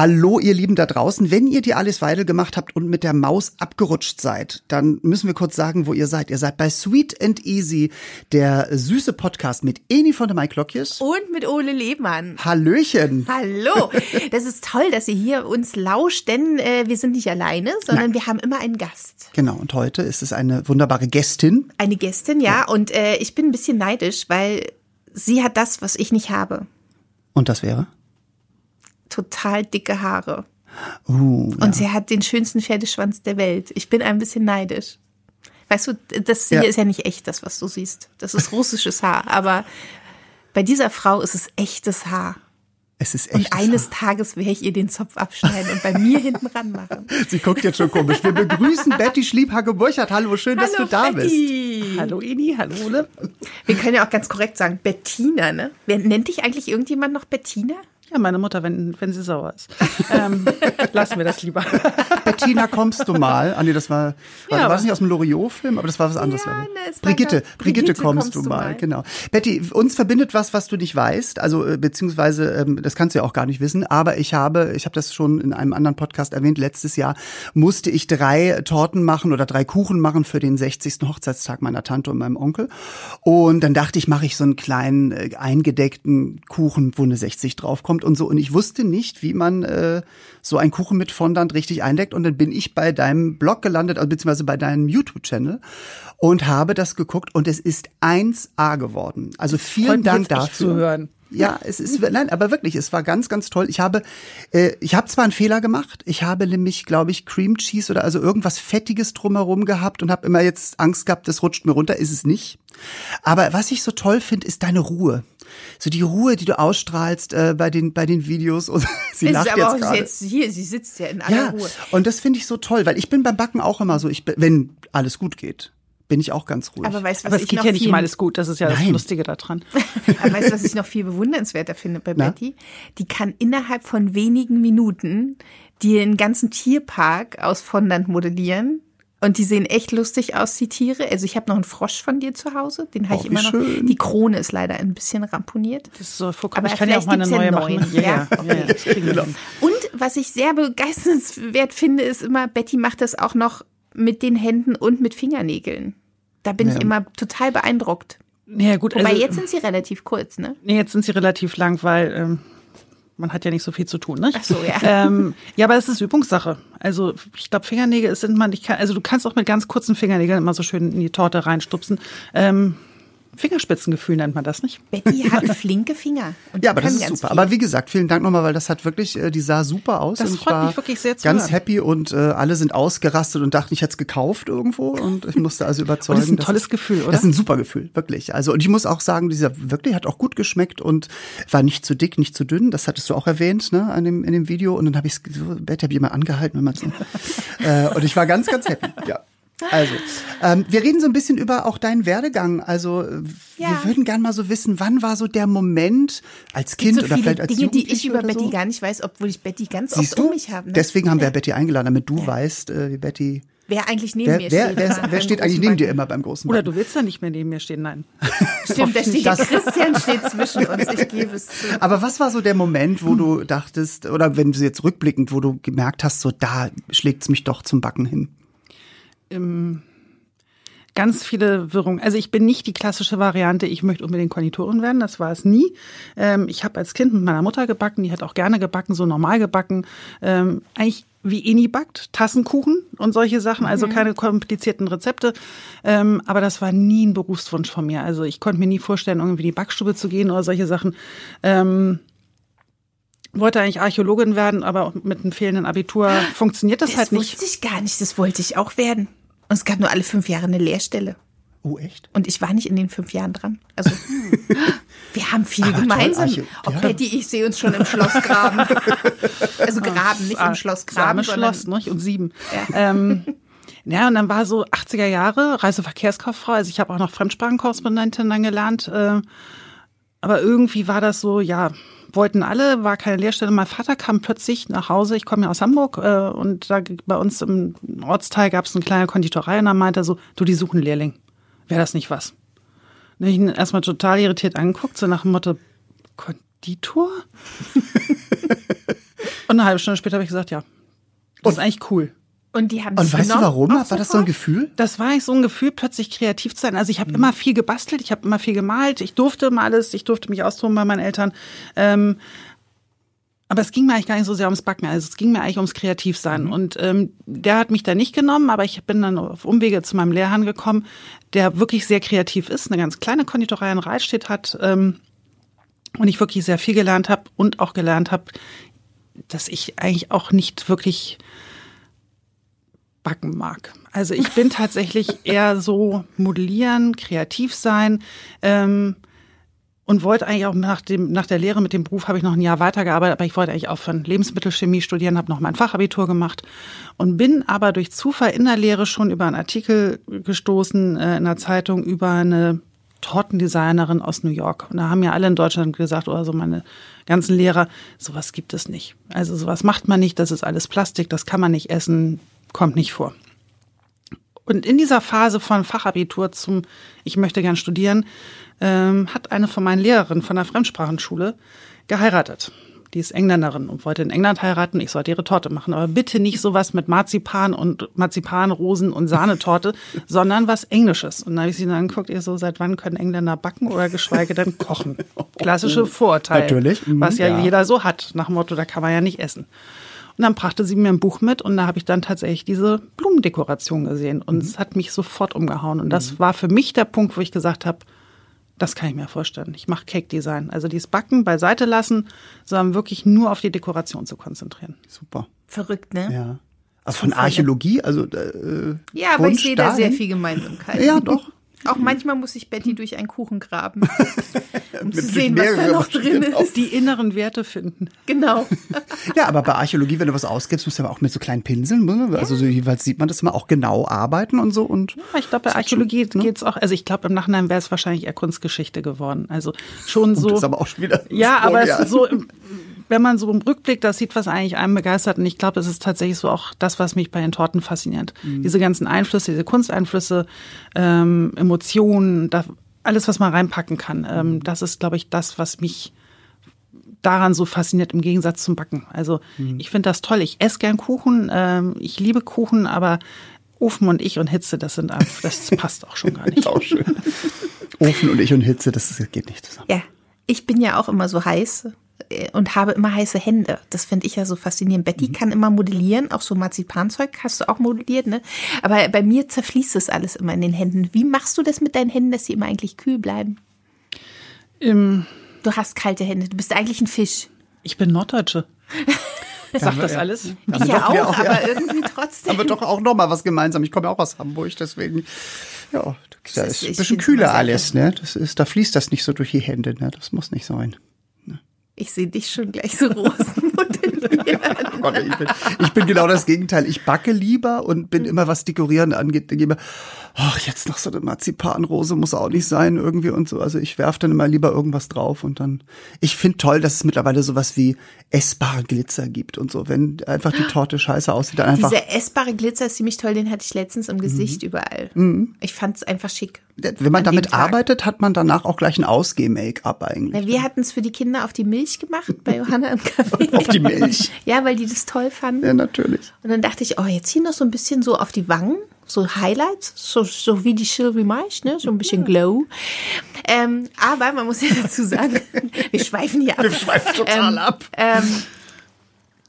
Hallo, ihr Lieben da draußen. Wenn ihr die Alice Weidel gemacht habt und mit der Maus abgerutscht seid, dann müssen wir kurz sagen, wo ihr seid. Ihr seid bei Sweet and Easy, der süße Podcast mit Eni von der Mike Lockjes. Und mit Ole Lehmann. Hallöchen. Hallo. Das ist toll, dass ihr hier uns lauscht, denn äh, wir sind nicht alleine, sondern Nein. wir haben immer einen Gast. Genau, und heute ist es eine wunderbare Gästin. Eine Gästin, ja. Und äh, ich bin ein bisschen neidisch, weil sie hat das, was ich nicht habe. Und das wäre? Total dicke Haare. Uh, ja. Und sie hat den schönsten Pferdeschwanz der Welt. Ich bin ein bisschen neidisch. Weißt du, das hier Ja. ist ja nicht echt, das, was du siehst. Das ist russisches Haar. Aber bei dieser Frau ist es echtes Haar. es ist Und echt. eines Tages werde ich ihr den Zopf abschneiden und bei mir hinten ran machen. Sie guckt jetzt schon komisch. Wir begrüßen Betty Schliebhacke-Burchardt. Hallo, schön, dass du da bist. Betty. Hallo Ini, hallo Ole. Wir können ja auch ganz korrekt sagen, Bettina, ne? Wer nennt dich eigentlich irgendjemand noch Bettina? Ja, meine Mutter, wenn, wenn sie sauer ist. ähm, lassen wir das lieber. Bettina, kommst du mal? Ah, nee, das war, war, Ja, war das nicht aus dem Loriot-Film? Aber das war was anderes. Ja, ne, Brigitte, Brigitte, Brigitte, kommst, du mal. Genau. Betty, uns verbindet was, was du nicht weißt. Also, äh, beziehungsweise, ähm, das kannst du ja auch gar nicht wissen. Aber ich habe, ich habe das schon in einem anderen Podcast erwähnt, letztes Jahr musste ich drei Torten machen oder drei Kuchen machen für den 60. Hochzeitstag meiner Tante und meinem Onkel. Und dann dachte ich, mache ich so einen kleinen äh, eingedeckten Kuchen, wo eine 60 draufkommt und so. Und ich wusste nicht, wie man äh, so einen Kuchen mit Fondant richtig eindeckt. Und dann bin ich bei deinem Blog gelandet, also beziehungsweise bei deinem YouTube-Channel und habe das geguckt und es ist 1A geworden. Also vielen Freut mich Dank jetzt echt dafür. zu hören. Ja, es ist nein, aber wirklich, es war ganz, ganz toll. Ich habe, äh, ich habe zwar einen Fehler gemacht. Ich habe nämlich, glaube ich, Cream Cheese oder also irgendwas Fettiges drumherum gehabt und habe immer jetzt Angst gehabt, das rutscht mir runter. Ist es nicht. Aber was ich so toll finde, ist deine Ruhe. So die Ruhe, die du ausstrahlst äh, bei den bei den Videos. Und sie Es lacht ist aber jetzt auch jetzt hier, sie sitzt ja in aller Ja, Ruhe. und das finde ich so toll, weil ich bin beim Backen auch immer so, ich wenn alles gut geht, bin ich auch ganz ruhig. Aber weißt du, was Aber es ich geht noch ja nicht viel, immer alles gut. Das ist ja das Nein. Lustige daran. aber weißt du, was ich noch viel bewundernswerter finde bei Na? Betty? Die kann innerhalb von wenigen Minuten dir einen ganzen Tierpark aus Fondant modellieren. Und die sehen echt lustig aus, die Tiere. Also ich habe noch einen Frosch von dir zu Hause, den habe Oh, ich immer noch. schön. Die Krone ist leider ein bisschen ramponiert. Das ist so vollkommen. Aber ich kann ja auch mal eine neue machen. ja neuen. Ja, das Genau. Und was ich sehr begeisternswert finde, ist immer, Betty macht das auch noch mit den Händen und mit Fingernägeln. Da bin Ja. ich immer total beeindruckt. Ja, gut. Wobei also, jetzt sind sie relativ kurz, ne? nee, jetzt sind sie relativ lang, weil ähm, man hat ja nicht so viel zu tun, nicht? Ach so, ja. Ähm, ja, aber es ist Übungssache. Also ich glaube, Fingernägel sind man, ich kann, also du kannst auch mit ganz kurzen Fingernägeln immer so schön in die Torte reinstupsen. Ähm, Fingerspitzengefühl nennt man das nicht. Betty hat flinke Finger. Und Ja, aber das ist super. viel. Aber wie gesagt, vielen Dank nochmal, weil das hat wirklich, äh, die sah super aus. Das und freut war mich wirklich sehr zu Ganz hören. happy und äh, alle sind ausgerastet und dachten, ich hätte es gekauft irgendwo und ich musste also überzeugen. Das ist ein tolles es- Gefühl, oder? Das ist ein super Gefühl, wirklich. Also und ich muss auch sagen, dieser wirklich hat auch gut geschmeckt und war nicht zu dick, nicht zu dünn. Das hattest du auch erwähnt, ne, an dem, in dem Video. Und dann habe ich es Betty habe ich immer angehalten, wenn man so. äh, und ich war ganz, ganz happy. Ja. Also, ähm, wir reden so ein bisschen über auch deinen Werdegang. Also, äh, Ja. wir würden gern mal so wissen, wann war so der Moment als Kind so oder viele vielleicht als Dinge, die ich über oder Betty so? gar nicht weiß, obwohl ich Betty ganz Siehst oft du? um mich habe. Ne? Deswegen haben wir Betty eingeladen, damit du weißt, äh, wie Betty. wer eigentlich neben Wer, mir wer, steht. wer, beim wer steht eigentlich neben dir immer beim großen Oder Backen? du willst ja nicht mehr neben mir stehen, nein. Stimmt, da steht Das- Christian steht zwischen uns. Ich gebe es zu. Aber was war so der Moment, wo du dachtest, oder wenn du jetzt rückblickend, wo du gemerkt hast, so da schlägt's mich doch zum Backen hin? Ganz viele Wirrungen. Also ich bin nicht die klassische Variante, ich möchte unbedingt Konditorin werden, das war es nie. Ähm, ich habe als Kind mit meiner Mutter gebacken, die hat auch gerne gebacken, so normal gebacken. Ähm, eigentlich wie Eni backt, Tassenkuchen und solche Sachen, also keine komplizierten Rezepte. Ähm, aber das war nie ein Berufswunsch von mir. Also ich konnte mir nie vorstellen, irgendwie in die Backstube zu gehen oder solche Sachen. Ähm, wollte eigentlich Archäologin werden, aber mit einem fehlenden Abitur funktioniert das, Das halt nicht. wusste ich gar nicht. Das wollte ich auch werden. Und es gab nur alle fünf Jahre eine Lehrstelle. Oh, echt? Und ich war nicht in den fünf Jahren dran. Also, wir haben viel Aber toll, gemeinsam. Archä- oh, ja. Betty, ich sehe uns schon im Schloss graben. also graben, nicht im Schloss graben, Same Schloss, nicht? Und sieben. Ähm, ja, und dann war so 80er Jahre, Reiseverkehrskauffrau. Also ich habe auch noch Fremdsprachenkorrespondentin dann gelernt. Äh, aber irgendwie war das so, ja, wollten alle, war keine Lehrstelle. Mein Vater kam plötzlich nach Hause, ich komme ja aus Hamburg, äh, und da bei uns im Ortsteil gab es eine kleine Konditorei und dann meinte er so, du, die suchen Lehrling. Wäre das nicht was? Und ich ihn erstmal total irritiert angeguckt, so nach dem Motto, Konditor? Und eine halbe Stunde später habe ich gesagt, ja, das ist eigentlich cool. Und die haben Und weißt du warum? War das so ein? Gefühl? Das war ich so ein Gefühl, plötzlich kreativ zu sein. Also ich habe immer viel gebastelt, ich habe immer viel gemalt, ich durfte immer alles, ich durfte mich austoben bei meinen Eltern. Ähm, aber es ging mir eigentlich gar nicht so sehr ums Backen, also es ging mir eigentlich ums Kreativsein. Und ähm, der hat mich da nicht genommen, aber ich bin dann auf Umwege zu meinem Lehrherrn gekommen, der wirklich sehr kreativ ist, eine ganz kleine Konditorei in Reitstedt hat ähm, und ich wirklich sehr viel gelernt habe und auch gelernt habe, dass ich eigentlich auch nicht wirklich backen mag. Also ich bin tatsächlich eher so modellieren, kreativ sein ähm, und wollte eigentlich auch nach dem nach der Lehre mit dem Beruf habe ich noch ein Jahr weitergearbeitet, aber ich wollte eigentlich aufhören Lebensmittelchemie studieren, habe noch mein Fachabitur gemacht und bin aber durch Zufall in der Lehre schon über einen Artikel gestoßen äh, in der Zeitung über eine Tortendesignerin aus New York. Und da haben ja alle in Deutschland gesagt, oder so meine ganzen Lehrer, sowas gibt es nicht. Also sowas macht man nicht, das ist alles Plastik, das kann man nicht essen, kommt nicht vor. Und in dieser Phase von Fachabitur zum Ich möchte gern studieren, ähm, hat eine von meinen Lehrerinnen von der Fremdsprachenschule geheiratet. Die ist Engländerin und wollte in England heiraten. Ich sollte ihre Torte machen. Aber bitte nicht sowas mit Marzipan und Marzipan, Rosen und Sahnetorte, sondern was Englisches. Und dann habe ich sie dann angeguckt, ihr so, seit wann können Engländer backen oder geschweige denn kochen? Klassische Vorurteil. Natürlich. Mhm, Was ja, ja. jeder so hat. Nach dem Motto, da kann man ja nicht essen. Und dann brachte sie mir ein Buch mit und da habe ich dann tatsächlich diese Blumendekoration gesehen. Und es hat mich sofort umgehauen. Und das war für mich der Punkt, wo ich gesagt habe, das kann ich mir vorstellen. Ich mache Cake Design. Also dieses Backen beiseite lassen, sondern wirklich nur auf die Dekoration zu konzentrieren. Super. Verrückt, ne? Ja. Also von Archäologie, also äh, Ja, aber ich sehe da sehr viel Gemeinsamkeit. Ja, doch. Auch manchmal muss ich Betty durch einen Kuchen graben, um zu sehen, was da noch drin Maschinen ist. Die inneren Werte finden. Genau. Ja, aber bei Archäologie, wenn du was ausgibst, musst du aber auch mit so kleinen Pinseln, ne? also so jeweils sieht man das immer auch genau arbeiten und so und Ich glaube, bei Archäologie ne? geht's auch, also ich glaube, im Nachhinein wäre es wahrscheinlich eher Kunstgeschichte geworden. Also schon so. das ist aber auch schon wieder Ja, aber es ja. ist so, im- wenn man so im Rückblick das sieht, was eigentlich einem begeistert, und ich glaube, es ist tatsächlich so auch das, was mich bei den Torten fasziniert. Mhm. Diese ganzen Einflüsse, diese Kunsteinflüsse, ähm, Emotionen, da, alles, was man reinpacken kann, ähm, Mhm. das ist, glaube ich, das, was mich daran so fasziniert im Gegensatz zum Backen. Also Mhm. ich finde das toll. Ich esse gern Kuchen, ähm, ich liebe Kuchen, aber Ofen und ich und Hitze, das sind einfach, das passt auch schon gar nicht. Ist auch schön. Ofen und ich und Hitze, das geht nicht zusammen. Ja, ich bin ja auch immer so heiß und habe immer heiße Hände. Das finde ich ja so faszinierend. Betty Mhm. kann immer modellieren, auch so Marzipanzeug hast du auch modelliert, ne? Aber bei mir zerfließt das alles immer in den Händen. Wie machst du das mit deinen Händen, dass sie immer eigentlich kühl bleiben? Im, Du hast kalte Hände. Du bist eigentlich ein Fisch. ich bin Norddeutsche. Sagt das ja. alles? Ich Damit ja auch, auch, ja. aber irgendwie trotzdem. Aber doch auch noch mal was gemeinsam. Ich komme ja auch aus Hamburg, deswegen ja, da ist- ist ein ich bisschen kühler alles, ne? Das ist, da fließt das nicht so durch die Hände, ne? Das muss nicht sein. Ich sehe dich schon gleich so Rosen modellieren. Oh Gott, ich, bin, ich bin genau das Gegenteil. Ich backe lieber und bin immer, was Dekorieren angeht, immer, ach, jetzt noch so eine Marzipanrose muss auch nicht sein irgendwie und so. Also ich werf dann immer lieber irgendwas drauf und dann. Ich finde toll, dass es mittlerweile sowas wie essbare Glitzer gibt und so. Wenn einfach die Torte scheiße aussieht, dann einfach. Dieser essbare Glitzer ist ziemlich toll, den hatte ich letztens im Gesicht überall. Ich fand es einfach schick. Wenn man damit arbeitet, hat man danach auch gleich ein Ausgeh-Make-up eigentlich. Wir hatten es für die Kinder auf die Milch gemacht bei Johanna im Café. Auf die Milch. Ja, weil die das toll fanden. Ja, natürlich. Und dann dachte ich, oh, jetzt hier noch so ein bisschen so auf die Wangen, so Highlights, so, so wie die Sylvie Marsh, ne? so ein bisschen Glow. Ähm, aber man muss ja dazu sagen, wir schweifen hier ab. Wir schweifen total Ähm, ab. Ähm,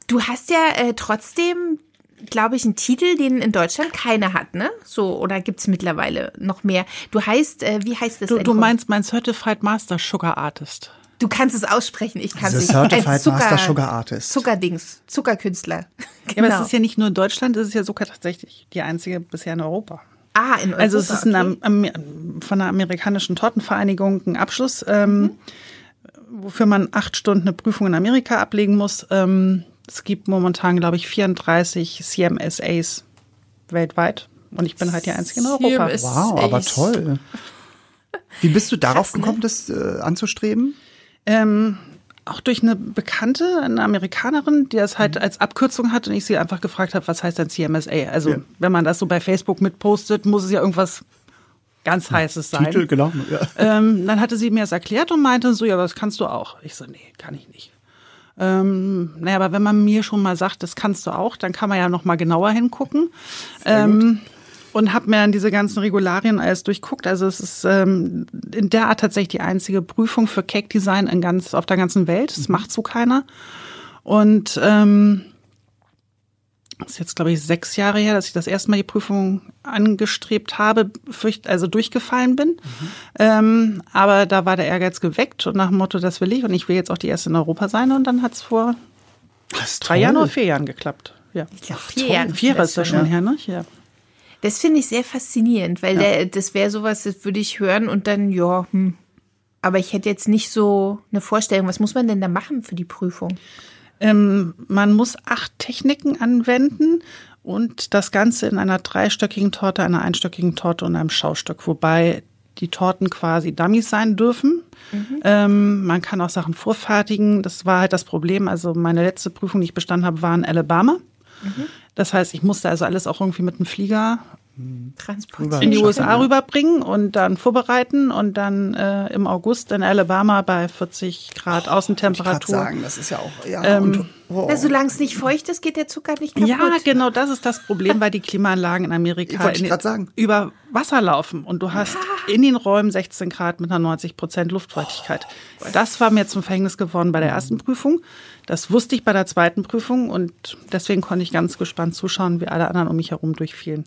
du hast ja äh, trotzdem, glaube ich, einen Titel, den in Deutschland keiner hat, ne? So, oder gibt's mittlerweile noch mehr? Du heißt, äh, wie heißt das? Du, denn? du meinst mein Certified Master Sugar Artist. Du kannst es aussprechen, ich kann es nicht. Certified Ein Zucker- Master Sugar Artist. Zuckerdings, Zuckerkünstler. Ja, aber Genau. es ist ja nicht nur in Deutschland, es ist ja sogar tatsächlich die einzige bisher in Europa. ah, in Europa. Also es ist ein, okay. Von der amerikanischen Tortenvereinigung ein Abschluss, ähm, wofür man acht Stunden eine Prüfung in Amerika ablegen muss. Ähm, es gibt momentan, glaube ich, 34 CMSAs weltweit. Und ich bin halt die einzige in Europa. Wow, aber toll. Wie bist du darauf gekommen, das äh, anzustreben? Ähm, auch durch eine Bekannte, eine Amerikanerin, die das halt als Abkürzung hat und ich sie einfach gefragt habe, was heißt denn CMSA? Also Ja. wenn man das so bei Facebook mitpostet, muss es ja irgendwas ganz Heißes sein. Titel, genau. Ja. Ähm, dann hatte sie mir das erklärt und meinte so, ja, das kannst du auch. Ich so, nee, kann ich nicht. Ähm, naja, aber wenn man mir schon mal sagt, das kannst du auch, dann kann man ja noch mal genauer hingucken. Ähm, und habe mir dann diese ganzen Regularien alles durchguckt. Also es ist ähm, in der Art tatsächlich die einzige Prüfung für Cake Design in ganz, auf der ganzen Welt. Das macht so keiner. Und ähm, das ist jetzt, glaube ich, sechs Jahre her, dass ich das erste Mal die Prüfung angestrebt habe, fürcht, also durchgefallen bin. Mhm. Ähm, aber da war der Ehrgeiz geweckt und nach dem Motto, das will ich und ich will jetzt auch die erste in Europa sein. Und dann hat es vor drei Jahren oder vier Jahren geklappt. Ja. Ich glaube, vier Jahre. Vier ist das schon her, ne? Ja. Das finde ich sehr faszinierend, weil ja. der, das wäre sowas, das würde ich hören und dann, ja, hm. Aber ich hätte jetzt nicht so eine Vorstellung, was muss man denn da machen für die Prüfung? Ähm, man muss acht Techniken anwenden und das Ganze in einer dreistöckigen Torte, einer einstöckigen Torte und einem Schaustück, wobei die Torten quasi Dummies sein dürfen. Mhm. Ähm, man kann auch Sachen vorfertigen. Das war halt das Problem. Also meine letzte Prüfung, die ich bestanden habe, war in Alabama. Mhm. Das heißt, ich musste also alles auch irgendwie mit dem Flieger Transport in die USA rüberbringen und dann vorbereiten und dann äh, im August in Alabama bei 40 Grad oh, Außentemperatur. Ich sagen, das ist ja auch ja. Ähm, und, oh. ja solange es nicht feucht ist, geht der Zucker nicht kaputt. Ja, genau, das ist das Problem, weil die Klimaanlagen in Amerika in, sagen. über Wasser laufen und du hast ah. in den Räumen 16 Grad mit einer 90 Prozent Luftfeuchtigkeit. Oh. Das war mir zum Verhängnis geworden bei der ersten Prüfung. Das wusste ich bei der zweiten Prüfung und deswegen konnte ich ganz gespannt zuschauen, wie alle anderen um mich herum durchfielen.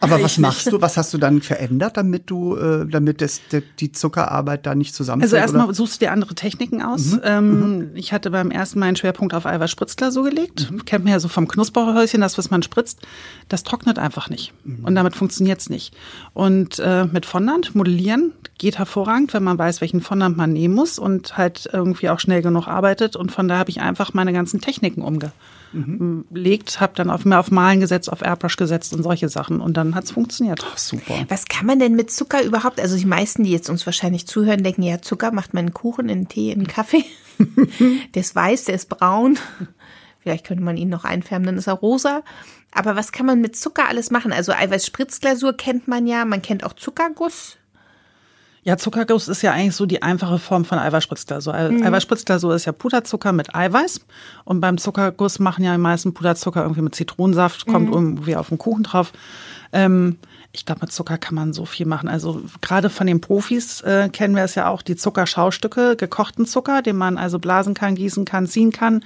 Aber was machst du? Was hast du dann verändert, damit du, äh, damit das, die Zuckerarbeit da nicht zusammenfällt? Also erstmal suchst du dir andere Techniken aus. Mhm. Ähm, mhm. Ich hatte beim ersten Mal einen Schwerpunkt auf Eiweiß-Spritzglasur gelegt. Mhm. Kennt man ja so vom Knusperhäuschen, das, was man spritzt. Das trocknet einfach nicht. Mhm. Und damit funktioniert's nicht. Und äh, mit Fondant modellieren geht hervorragend, wenn man weiß, welchen Fondant man nehmen muss und halt irgendwie auch schnell genug arbeitet. Und von da habe ich einfach meine ganzen Techniken umge mhm. habe dann auf, mehr auf Malen gesetzt, auf Airbrush gesetzt und solche Sachen. Und dann hat's funktioniert. Ach, super. Was kann man denn mit Zucker überhaupt? Also die meisten, die jetzt uns wahrscheinlich zuhören, denken, ja, Zucker macht man einen Kuchen, einen Tee, einen Kaffee. der ist weiß, der ist braun. Vielleicht könnte man ihn noch einfärben, dann ist er rosa. Aber was kann man mit Zucker alles machen? Also Eiweiß-Spritzglasur kennt man ja, man kennt auch Zuckerguss. Ja, Zuckerguss ist ja eigentlich so die einfache Form von Eiweißspritzglasur. Mhm. Eiweißspritzglasur ist ja Puderzucker mit Eiweiß. Und beim Zuckerguss machen ja die meisten Puderzucker irgendwie mit Zitronensaft, kommt mhm. irgendwie auf den Kuchen drauf. Ähm, ich glaube, mit Zucker kann man so viel machen. Also gerade von den Profis äh, kennen wir es ja auch, die Zuckerschaustücke, gekochten Zucker, den man also blasen kann, gießen kann, ziehen kann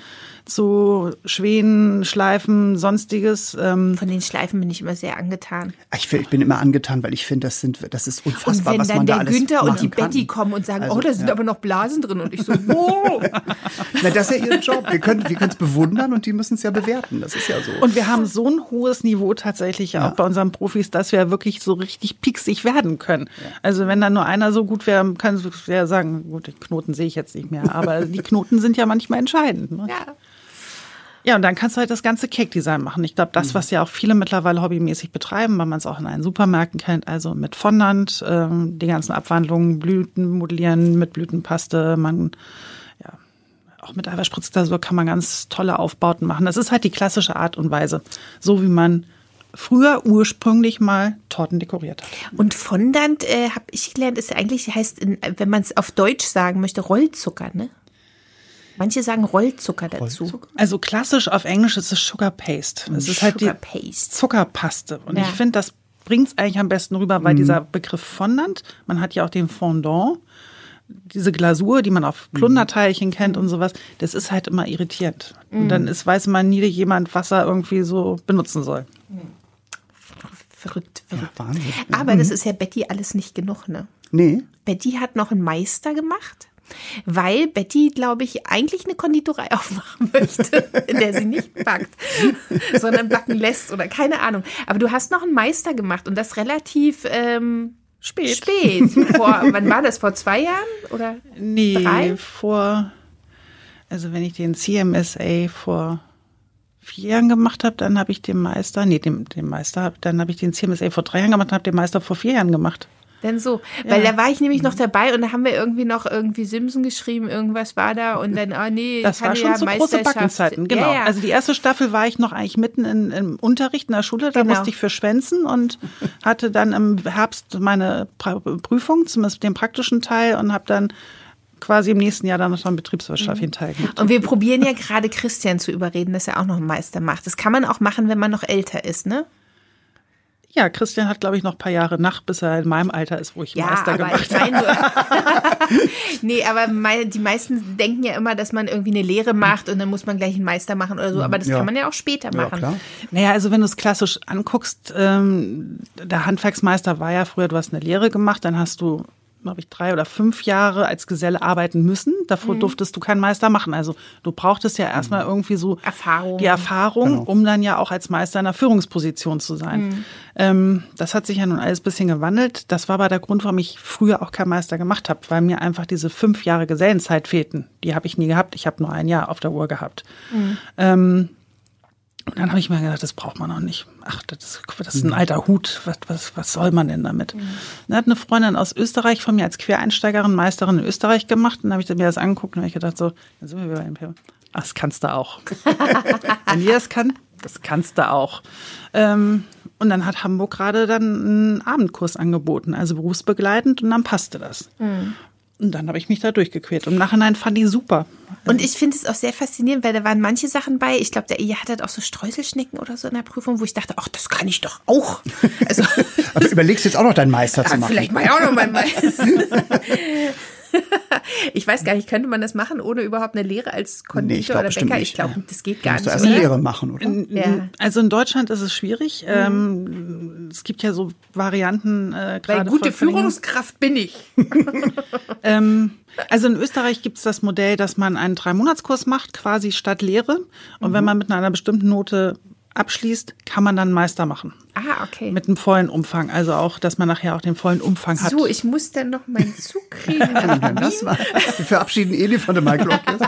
zu Schwänen, Schleifen, sonstiges. Ähm. Von den Schleifen bin ich immer sehr angetan. Ich, ich bin immer angetan, weil ich finde, das sind, das ist unfassbar, und was man da alles Und wenn dann der Günther und die kann. Betty kommen und sagen, also, oh, da sind ja. aber noch Blasen drin und ich so, wow. Na, das ist ja ihr Job. Wir können, wir können es bewundern und die müssen es ja bewerten. Das ist ja so. Und wir haben so ein hohes Niveau tatsächlich ja. auch bei unseren Profis, dass wir wirklich so richtig pieksig werden können. Ja. Also wenn dann nur einer so gut wäre, kann es ja sagen, gut, die Knoten sehe ich jetzt nicht mehr, aber die Knoten sind ja manchmal entscheidend. Ne? Ja. Ja, und dann kannst du halt das ganze Cake-Design machen. Ich glaube, das, mhm. was ja auch viele mittlerweile hobbymäßig betreiben, weil man es auch in einen Supermärkten kennt, also mit Fondant, ähm, die ganzen Abwandlungen, Blüten modellieren mit Blütenpaste, man ja auch mit Eiweißspritzglasur kann man ganz tolle Aufbauten machen. Das ist halt die klassische Art und Weise, so wie man früher ursprünglich mal Torten dekoriert hat. Und Fondant, äh, habe ich gelernt, ist eigentlich, heißt, wenn man es auf Deutsch sagen möchte, Rollzucker, ne? Manche sagen Rollzucker dazu. Rollzucker? Also klassisch auf Englisch ist es Sugar Paste. Es ist halt die Paste. Zuckerpaste. Und ja. ich finde, das bringt es eigentlich am besten rüber, weil mhm. dieser Begriff Fondant, man hat ja auch den Fondant, diese Glasur, die man auf mhm. Plunderteilchen kennt und sowas, das ist halt immer irritierend. Mhm. Und dann ist, weiß man nie jemand, was er irgendwie so benutzen soll. Verrückt, verrückt. Ja, Wahnsinn. Aber das mhm. ist ja Betty alles nicht genug, ne? Nee. Betty hat noch einen Meister gemacht weil Betty, glaube ich, eigentlich eine Konditorei aufmachen möchte, in der sie nicht backt, sondern backen lässt oder keine Ahnung. Aber du hast noch einen Meister gemacht und das relativ ähm, spät. Spät. Vor, wann war das? Vor zwei Jahren oder nee, drei? vor. Also wenn ich den CMSA vor vier Jahren gemacht habe, dann habe ich den Meister, nee, den, den Meister, dann habe ich den CMSA vor drei Jahren gemacht und habe den Meister vor vier Jahren gemacht. Denn so, weil ja. da war ich nämlich noch dabei und da haben wir irgendwie noch irgendwie Simson geschrieben, irgendwas war da und dann, ah nee, das war schon ja so große Backenzeiten, genau. Ja, ja. Also die erste Staffel war ich noch eigentlich mitten in, im Unterricht in der Schule, da genau. musste ich für schwänzen und hatte dann im Herbst meine Prüfung, zumindest den praktischen Teil und habe dann quasi im nächsten Jahr dann noch einen betriebswirtschaftlichen Teil gibt. Und wir probieren ja gerade Christian zu überreden, dass er auch noch einen Meister macht. Das kann man auch machen, wenn man noch älter ist, ne? Ja, Christian hat, glaube ich, noch ein paar Jahre nach, bis er in meinem Alter ist, wo ich Ja, Meister aber gemacht ich meine nur. nee, aber die meisten denken ja immer, dass man irgendwie eine Lehre macht und dann muss man gleich einen Meister machen oder so. Aber das Ja. kann man ja auch später Ja, machen. klar. Naja, also wenn du es klassisch anguckst, ähm, der Handwerksmeister war ja früher, du hast eine Lehre gemacht, dann hast du, glaube ich, drei oder fünf Jahre als Geselle arbeiten müssen. Davor Mhm. durftest du keinen Meister machen. Also du brauchtest ja erstmal irgendwie so Erfahrung. die Erfahrung, Genau. um dann ja auch als Meister in einer Führungsposition zu sein. Ähm, das hat sich ja nun alles ein bisschen gewandelt. Das war aber der Grund, warum ich früher auch keinen Meister gemacht habe, weil mir einfach diese fünf Jahre Gesellenzeit fehlten. Die habe ich nie gehabt. Ich habe nur ein Jahr auf der Uhr gehabt. Ähm, und dann habe ich mir gedacht, das braucht man noch nicht. Ach, das ist, das ist ein alter Hut. Was, was, was soll man denn damit? Dann hat eine Freundin aus Österreich von mir als Quereinsteigerin Meisterin in Österreich gemacht. Und dann habe ich mir das angeguckt und habe ich gedacht, so, dann sind wir wieder im Thema. Ach, das kannst du auch. Wenn ihr das kann, das kannst du auch. Ähm, und dann hat Hamburg gerade dann einen Abendkurs angeboten, also berufsbegleitend, und dann passte das. Und dann habe ich mich da durchgequält. Im Nachhinein fand ich super. Und ich finde es auch sehr faszinierend, weil da waren manche Sachen bei. Ich glaube, der Ehe hatte auch so Streuselschnecken oder so in der Prüfung, wo ich dachte, ach, das kann ich doch auch. Also, Aber du überlegst jetzt auch noch deinen Meister zu ja, machen. vielleicht mal auch noch mal Meister. Ich weiß gar nicht, könnte man das machen, ohne überhaupt eine Lehre als Nee, Konditor ich glaube oder Bäcker? nicht. Ich glaube, das geht gar Musst du nicht. erst eine? Lehre machen, oder? Ja. Also in Deutschland ist es schwierig. Ähm, es gibt ja so Varianten. Äh, Weil gute Führungskraft bin ich. Ähm, also in Österreich gibt es das Modell, dass man einen Drei-Monats-Kurs macht, quasi statt Lehre. Und Mhm. wenn man mit einer bestimmten Note abschließt, kann man dann Meister machen. Ah, okay. Mit einem vollen Umfang. Also auch, dass man nachher auch den vollen Umfang hat. so, ich muss dann noch meinen Zug kriegen. Ja, das war, wir verabschieden Eli von der Michael jetzt.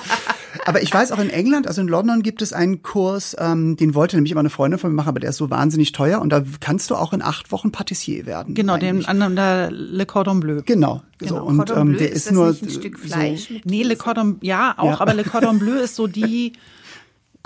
Aber ich weiß auch in England, also in London gibt es einen Kurs, ähm, den wollte nämlich immer eine Freundin von mir machen, aber der ist so wahnsinnig teuer und da kannst du auch in acht Wochen Patissier werden. Genau, den eigentlich. anderen der Le Cordon Bleu. Genau. So, Genau. und Cordon ähm, Bleu, der ist ist, das nur nicht ein Stück Fleisch so, Nee, Le Cordon, ja, auch, Ja. aber Le Cordon Bleu ist so die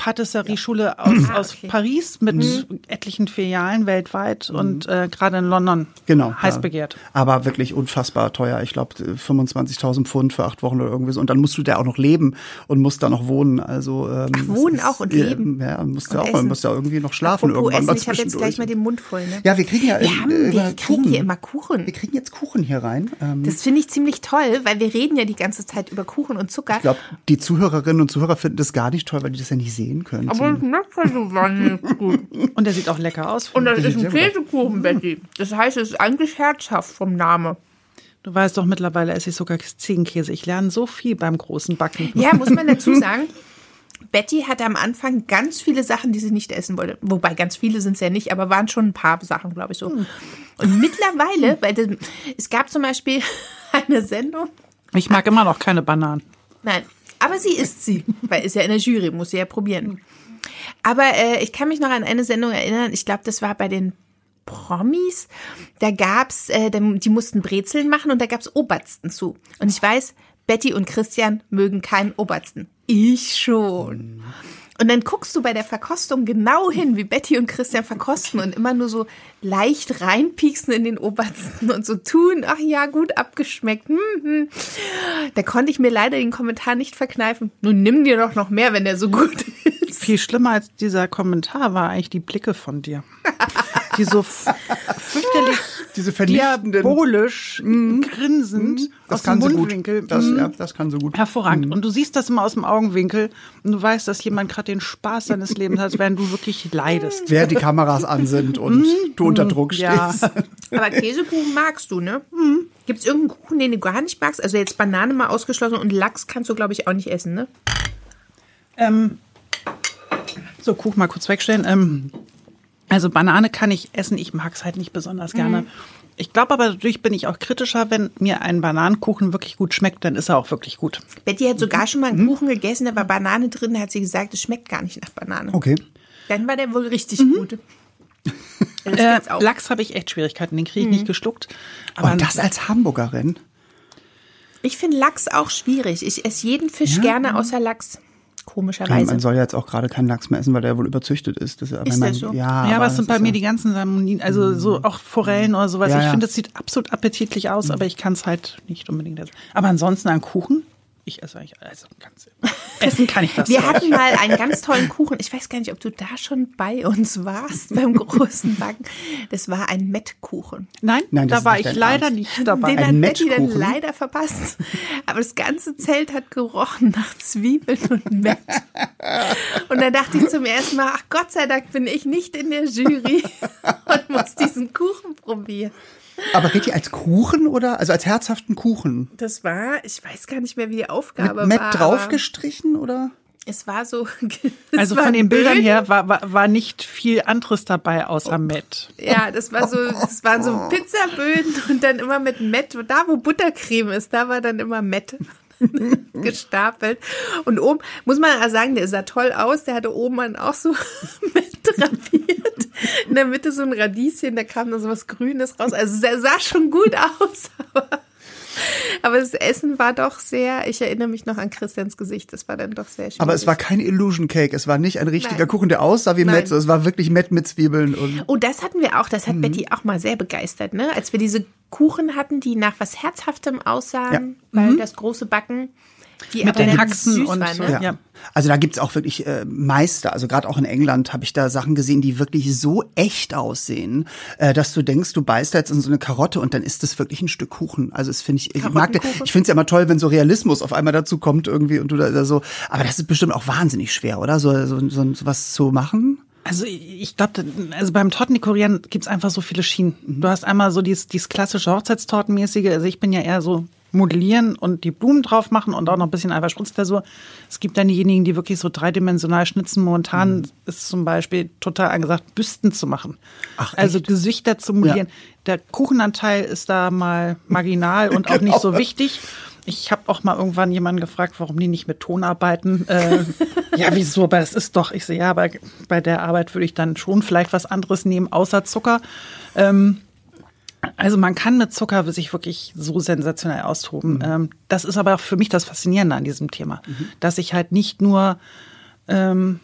Koch-Patisserie-Schule aus, Ah, aus okay. Paris mit etlichen Filialen weltweit und äh, gerade in London Genau. heiß ja. begehrt. Aber wirklich unfassbar teuer. Ich glaube 25.000 Pfund für acht Wochen oder irgendwie so. Und dann musst du da auch noch leben und musst da noch wohnen. Also ähm, Ach, wohnen auch und ja, leben. Ja, musst du auch, essen. musst ja irgendwie noch schlafen Apropos irgendwann Essen, ich habe jetzt gleich mal den Mund voll. Ne? Ja, wir kriegen ja, wir, ähm, haben, äh, wir kriegen Kuchen. hier immer Kuchen. Wir kriegen jetzt Kuchen hier rein. Ähm, Das finde ich ziemlich toll, weil wir reden ja die ganze Zeit über Kuchen und Zucker. ich glaube, die Zuhörerinnen und Zuhörer finden das gar nicht toll, weil die das ja nicht sehen können. aber es schmeckt voll so wahnsinnig gut. Und der sieht auch lecker aus. Und das Das ist ist ein. Käsekuchen, Betty. Das heißt, es ist eigentlich herzhaft vom Name. Du weißt doch, mittlerweile esse ich sogar Ziegenkäse. Ich lerne so viel beim großen Backen. Ja, muss man dazu sagen. Betty hatte am Anfang ganz viele Sachen, die sie nicht essen wollte. Wobei ganz viele sind es ja nicht, aber waren schon ein paar Sachen, glaube ich so. Und mittlerweile, weil das, es gab zum Beispiel eine Sendung, Ich mag immer noch keine Bananen. Nein, aber sie isst sie, weil ist ja in der Jury, muss sie ja probieren. Aber äh, ich kann mich noch an eine Sendung erinnern, ich glaube, das war bei den Promis, da gab's, äh, die mussten Brezeln machen und da gab's Obersten zu. Und ich weiß, Betty und Christian mögen keinen Obersten. Ich schon. Und dann guckst du bei der Verkostung genau hin, wie Betty und Christian verkosten und immer nur so leicht reinpieksen in den Obersten und so tun, ach ja, gut abgeschmeckt. Hm, hm. Da konnte ich mir leider den Kommentar nicht verkneifen. Nun nimm dir doch noch mehr, wenn der so gut ist. Viel schlimmer als dieser Kommentar war eigentlich die Blicke von dir. Die so fürchterlich Diese vernichtenden. diabolisch grinsend das aus kann dem so gut. Mundwinkel. Das, Mhm. ja, das kann so gut. Hervorragend. Und du siehst das immer aus dem Augenwinkel und du weißt, dass jemand gerade den Spaß seines Lebens hat, während du wirklich leidest. Während die Kameras an sind und du unter Druck stehst. Ja. Aber Käsekuchen magst du, ne? Gibt es irgendeinen Kuchen, den du gar nicht magst? Also jetzt Banane mal ausgeschlossen und Lachs kannst du, glaube ich, auch nicht essen, ne? Ähm, so, Kuchen mal kurz wegstellen. Ähm, also Banane kann ich essen, ich mag es halt nicht besonders gerne. Ich glaube aber, dadurch bin ich auch kritischer, wenn mir ein Bananenkuchen wirklich gut schmeckt, dann ist er auch wirklich gut. Betty hat sogar schon mal einen Kuchen gegessen, da war Banane drin, da hat sie gesagt, es schmeckt gar nicht nach Banane. Okay. Dann war der wohl richtig gut. Das Äh. Lachs habe ich echt Schwierigkeiten, den kriege ich nicht geschluckt. Aber Und das als Hamburgerin. Ich finde Lachs auch schwierig. Ich esse jeden Fisch gerne außer Lachs. Komischerweise. Man soll ja jetzt auch gerade keinen Lachs mehr essen, weil der wohl überzüchtet ist. Das, ist man, so? Ja, ja aber es sind bei mir ja die ganzen Salmoniden, also so auch Forellen oder sowas. Ja, ich finde, das sieht absolut appetitlich aus, mhm. aber ich kann es halt nicht unbedingt essen. Aber ansonsten ein Kuchen, ich esse eigentlich, also ganz essen kann ich das. Wir hatten mal einen ganz tollen Kuchen. Ich weiß gar nicht, ob du da schon bei uns warst beim großen Backen. Das war ein Mettkuchen. Nein, Nein da war ich leider Ernst. nicht dabei. Den hat Betty dann leider verpasst. Aber das ganze Zelt hat gerochen nach Zwiebeln und Mett. Und da dachte ich zum ersten Mal, ach Gott sei Dank bin ich nicht in der Jury und muss diesen Kuchen probieren. Aber geht die als Kuchen oder also als herzhaften Kuchen? Das war, ich weiß gar nicht mehr, wie die Aufgabe Mit Met war. draufgestrichen oder? Es war so. also von den Bildern her war, war, war nicht viel anderes dabei außer oh. Met. Ja, das war so, das waren so Pizzaböden und dann immer mit Met. Da, wo Buttercreme ist, da war dann immer Met. gestapelt. Und oben, muss man sagen, der sah toll aus. Der hatte oben dann auch so mit drapiert. In der Mitte so ein Radieschen, da kam da so was Grünes raus. Also der sah schon gut aus, aber aber das Essen war doch sehr, ich erinnere mich noch an Christians Gesicht, das war dann doch sehr schön. Aber es war kein Illusion Cake, es war nicht ein richtiger Nein. Kuchen, der aussah wie Met, es war wirklich Met mit Zwiebeln. Und oh, das hatten wir auch, das hat mhm. Betty auch mal sehr begeistert, ne? Als wir diese Kuchen hatten, die nach was Herzhaftem aussahen, ja. weil mhm. das große Backen die mit den Haxen und war, ne? ja. ja. Also da gibt's auch wirklich äh, Meister. Also gerade auch in England habe ich da Sachen gesehen, die wirklich so echt aussehen, äh, dass du denkst, du beißt da jetzt in so eine Karotte und dann ist das wirklich ein Stück Kuchen. Also es finde ich, ich mag, ich finde es ja immer toll, wenn so Realismus auf einmal dazu kommt irgendwie und du da, da so. Aber das ist bestimmt auch wahnsinnig schwer, oder? So so, so, so was zu machen. Also ich glaube, also beim Tortendekorieren gibt's einfach so viele Schienen. Du hast einmal so dieses, dieses klassische Hochzeitstortenmäßige. Also ich bin ja eher so modellieren und die Blumen drauf machen und auch noch ein bisschen einfach Spritzglasur. Es gibt dann diejenigen, die wirklich so dreidimensional schnitzen. Momentan mhm. ist zum Beispiel total angesagt, Büsten zu machen. Ach, also Gesichter zu modellieren. Ja. Der Kuchenanteil ist da mal marginal und auch nicht so genau. wichtig. Ich habe auch mal irgendwann jemanden gefragt, warum die nicht mit Ton arbeiten. Äh, ja, wieso? Aber das ist doch, ich sehe, ja, aber bei der Arbeit würde ich dann schon vielleicht was anderes nehmen, außer Zucker. Ähm, also man kann mit Zucker sich wirklich so sensationell austoben. Mhm. Ähm, das ist aber auch für mich das Faszinierende an diesem Thema, mhm. dass ich halt nicht nur ähm,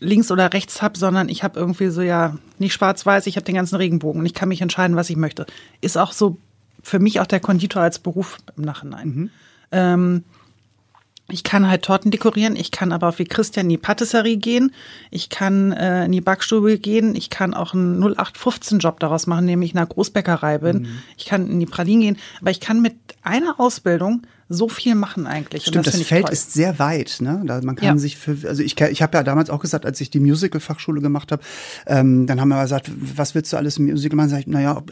links oder rechts habe, sondern ich habe irgendwie so ja nicht schwarz-weiß, ich habe den ganzen Regenbogen und ich kann mich entscheiden, was ich möchte. Ist auch so für mich auch der Konditor als Beruf im Nachhinein. Mhm. Ähm, ich kann halt Torten dekorieren, ich kann aber auch wie Christian in die Patisserie gehen, ich kann äh, in die Backstube gehen, ich kann auch einen 0815-Job daraus machen, nämlich in einer Großbäckerei bin. Mhm. Ich kann in die Pralinen gehen, aber ich kann mit einer Ausbildung so viel machen eigentlich. Stimmt, das, das Feld toll. ist sehr weit. Ne? Da man kann ja. sich für, also ich, ich habe ja damals auch gesagt, als ich die Musical-Fachschule gemacht habe, ähm, dann haben wir gesagt, was willst du alles im Musical machen? Sag ich, naja,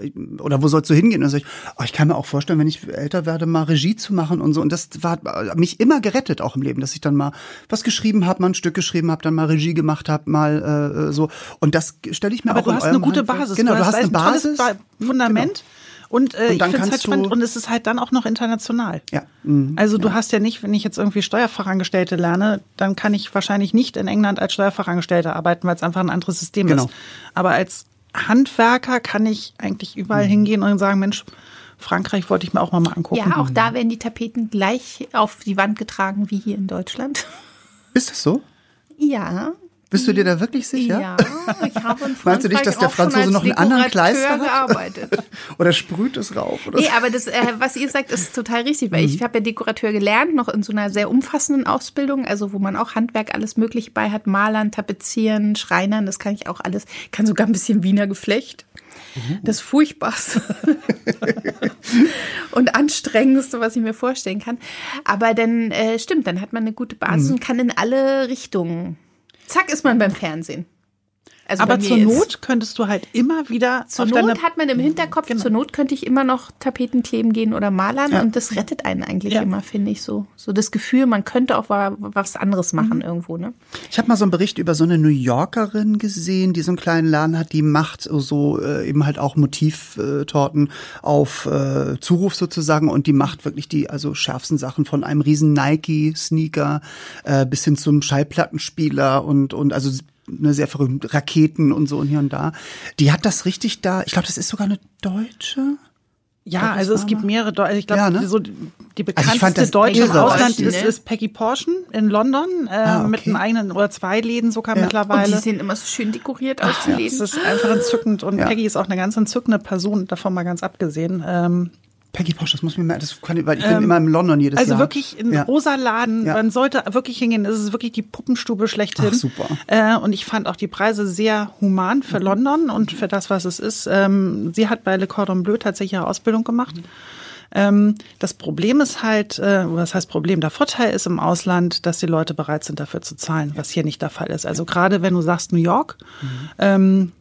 oder wo sollst du hingehen? Und dann sag ich, oh, ich kann mir auch vorstellen, wenn ich älter werde, mal Regie zu machen und so. Und das war mich immer gerettet auch im Leben, dass ich dann mal was geschrieben habe, mal ein Stück geschrieben habe, dann mal Regie gemacht habe, mal äh, so. Und das stelle ich mir Aber auch du hast eine gute Basis. Genau, du, du hast, eine Basis. Fundament. Genau. Und, äh, und ich finde es halt spannend und es ist halt dann auch noch international. Ja. Mhm. Also du ja. hast ja nicht, wenn ich jetzt irgendwie Steuerfachangestellte lerne, dann kann ich wahrscheinlich nicht in England als Steuerfachangestellte arbeiten, weil es einfach ein anderes System genau. ist. Aber als Handwerker kann ich eigentlich überall mhm. hingehen und sagen, Mensch, Frankreich wollte ich mir auch mal, mal angucken. Ja, auch da werden die Tapeten gleich auf die Wand getragen wie hier in Deutschland. Ist das so? Ja, bist du dir da wirklich sicher? Ja, ich habe in Meinst du nicht, dass der Franzose noch einen anderen Kleister hat? gearbeitet. oder sprüht es rauf? Oder nee, aber das, äh, was ihr sagt, ist total richtig, weil mhm. ich habe ja Dekorateur gelernt, noch in so einer sehr umfassenden Ausbildung, also wo man auch Handwerk alles Mögliche bei hat, Malern, Tapezieren, Schreinern, das kann ich auch alles, kann sogar ein bisschen Wiener Geflecht. Mhm. Das Furchtbarste und anstrengendste, was ich mir vorstellen kann. Aber dann äh, stimmt, dann hat man eine gute Basis mhm. und kann in alle Richtungen zack ist man beim Fernsehen. Also Aber zur Not könntest du halt immer wieder. Zur Not hat man im Hinterkopf, genau. zur Not könnte ich immer noch Tapeten kleben gehen oder malern ja. und das rettet einen eigentlich ja. immer, finde ich so. So das Gefühl, man könnte auch was anderes machen mhm. irgendwo, ne? Ich habe mal so einen Bericht über so eine New Yorkerin gesehen, die so einen kleinen Laden hat, die macht so äh, eben halt auch Motivtorten auf äh, Zuruf sozusagen und die macht wirklich die also schärfsten Sachen von einem riesen Nike Sneaker äh, bis hin zum Schallplattenspieler und und also eine sehr verrückte Raketen und so und hier und da. Die hat das richtig da. Ich glaube, das ist sogar eine Deutsche. Ja, also es gibt mehrere, Deu- also ich glaube, Ja, ne? so die Also bekannteste das Deutsche im. Ausland Ne? ist, ist Peggy Porschen in London, äh, Ah, okay. mit einem eigenen oder zwei Läden sogar Ja. Und die mittlerweile. sehen immer so schön dekoriert aus, die Das Läden. ist einfach entzückend und Ja. Peggy ist auch eine ganz entzückende Person, davon mal ganz abgesehen. Ähm, Peggy Porsche, das muss mir mehr, das kann ich, weil ich bin immer in London jedes also Jahr. wirklich ein Ja. rosa Laden, Ja. man sollte wirklich hingehen, das ist wirklich die Puppenstube schlechthin. Ach, super. Äh, und ich fand auch die Preise sehr human für London und für das, was es ist. Ähm, sie hat bei Le Cordon Bleu tatsächlich ihre Ausbildung gemacht. Ähm, das Problem ist halt, äh, was heißt Problem? Der Vorteil ist im Ausland, dass die Leute bereit sind, dafür zu zahlen, was hier nicht der Fall ist. Also gerade wenn du sagst New York, ähm,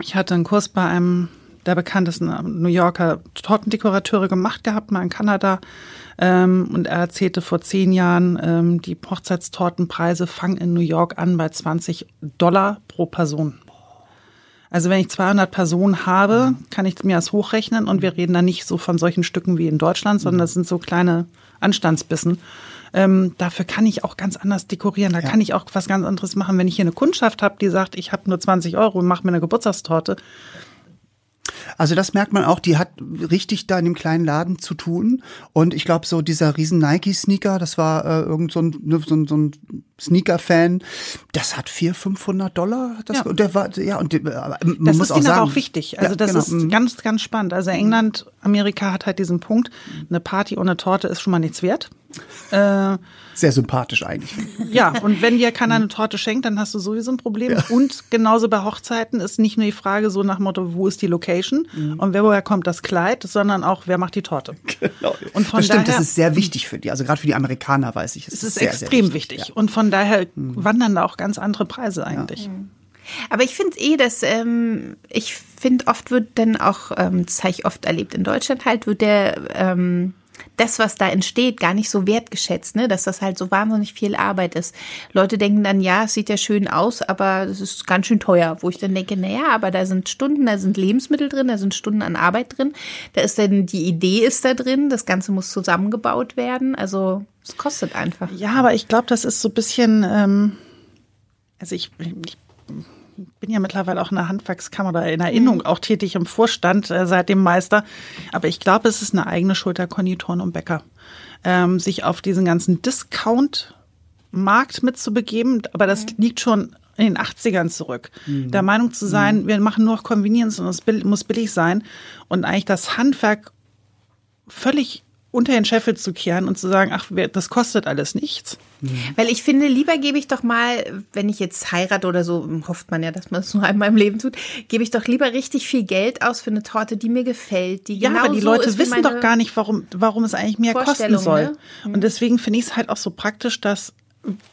ich hatte einen Kurs bei einem der bekanntesten New Yorker Tortendekorateure gemacht gehabt, mal in Kanada. Ähm, und er erzählte vor zehn Jahren, ähm, die Hochzeitstortenpreise fangen in New York an bei 20 Dollar pro Person. Also wenn ich 200 Personen habe, kann ich mir das hochrechnen und wir reden da nicht so von solchen Stücken wie in Deutschland, sondern das sind so kleine Anstandsbissen. Ähm, dafür kann ich auch ganz anders dekorieren. Da kann ich auch was ganz anderes machen. Wenn ich hier eine Kundschaft habe, die sagt, ich habe nur 20 Euro und mache mir eine Geburtstagstorte, Also das merkt man auch, die hat richtig da in dem kleinen Laden zu tun. Und ich glaube, so dieser riesen Nike-Sneaker, das war äh, irgend so ein, ne, so ein, so ein Sneaker-Fan, das hat 400, 500 Dollar. Das, Ja. und der war, ja, und der, aber man Das muss ist auch ihnen sagen, aber auch wichtig. Also Ja, das genau, ist mhm. ganz, ganz spannend. Also England, Amerika hat halt diesen Punkt, eine Party ohne Torte ist schon mal nichts wert. Äh, sehr sympathisch eigentlich. ja, und wenn dir keiner eine Torte schenkt, dann hast du sowieso ein Problem. Und genauso bei Hochzeiten ist nicht nur die Frage so nach dem Motto, wo ist die Location Mhm. und wer woher kommt das Kleid, sondern auch, wer macht die Torte. Genau. Und von das stimmt, daher, das ist sehr wichtig für die. Also gerade für die Amerikaner weiß ich, es ist sehr, extrem sehr wichtig. Ja. Und von daher wandern da auch ganz andere Preise eigentlich. Aber ich finde eh, dass ähm, ich finde, oft wird dann auch, ähm, das habe ich oft erlebt in Deutschland halt, wird der ähm, das, was da entsteht, gar nicht so wertgeschätzt, ne? Dass das halt so wahnsinnig viel Arbeit ist. Leute denken dann, ja, es sieht ja schön aus, aber das ist ganz schön teuer. Wo ich dann denke, naja, aber da sind Stunden, da sind Lebensmittel drin, da sind Stunden an Arbeit drin. Da ist dann die Idee ist da drin, das Ganze muss zusammengebaut werden. Also es kostet einfach. Ja, aber ich glaube, das ist so ein bisschen, ähm, also ich, ich bin ja mittlerweile auch in der Handwerkskammer oder in Erinnerung auch tätig im Vorstand äh, seit dem Meister. Aber ich glaube, es ist eine eigene Schuld der Konditoren und Bäcker, ähm, sich auf diesen ganzen Discount-Markt mitzubegeben. Aber das liegt schon in den 80ern zurück. Der Meinung zu sein, wir machen nur noch Convenience und es muss billig sein. Und eigentlich das Handwerk völlig unter den Scheffel zu kehren und zu sagen, ach, wer- das kostet alles nichts. Weil ich finde, lieber gebe ich doch mal, wenn ich jetzt heirate oder so, hofft man ja, dass man es nur einmal im Leben tut, gebe ich doch lieber richtig viel Geld aus für eine Torte, die mir gefällt, die Ja, genau aber die so Leute wissen doch gar nicht, warum, warum es eigentlich mehr kosten Vorstellung, soll. ne? Und deswegen finde ich es halt auch so praktisch, dass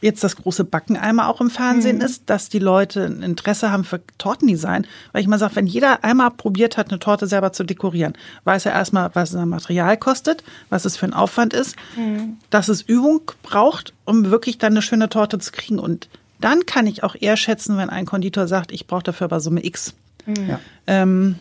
jetzt das große Backen einmal auch im Fernsehen Mhm. ist, dass die Leute ein Interesse haben für Tortendesign. Weil ich mal sage, wenn jeder einmal probiert hat, eine Torte selber zu dekorieren, weiß er erstmal, was das Material kostet, was es für ein Aufwand ist, Mhm. dass es Übung braucht, um wirklich dann eine schöne Torte zu kriegen. Und dann kann ich auch eher schätzen, wenn ein Konditor sagt, ich brauche dafür aber Summe X. Ja. Ähm,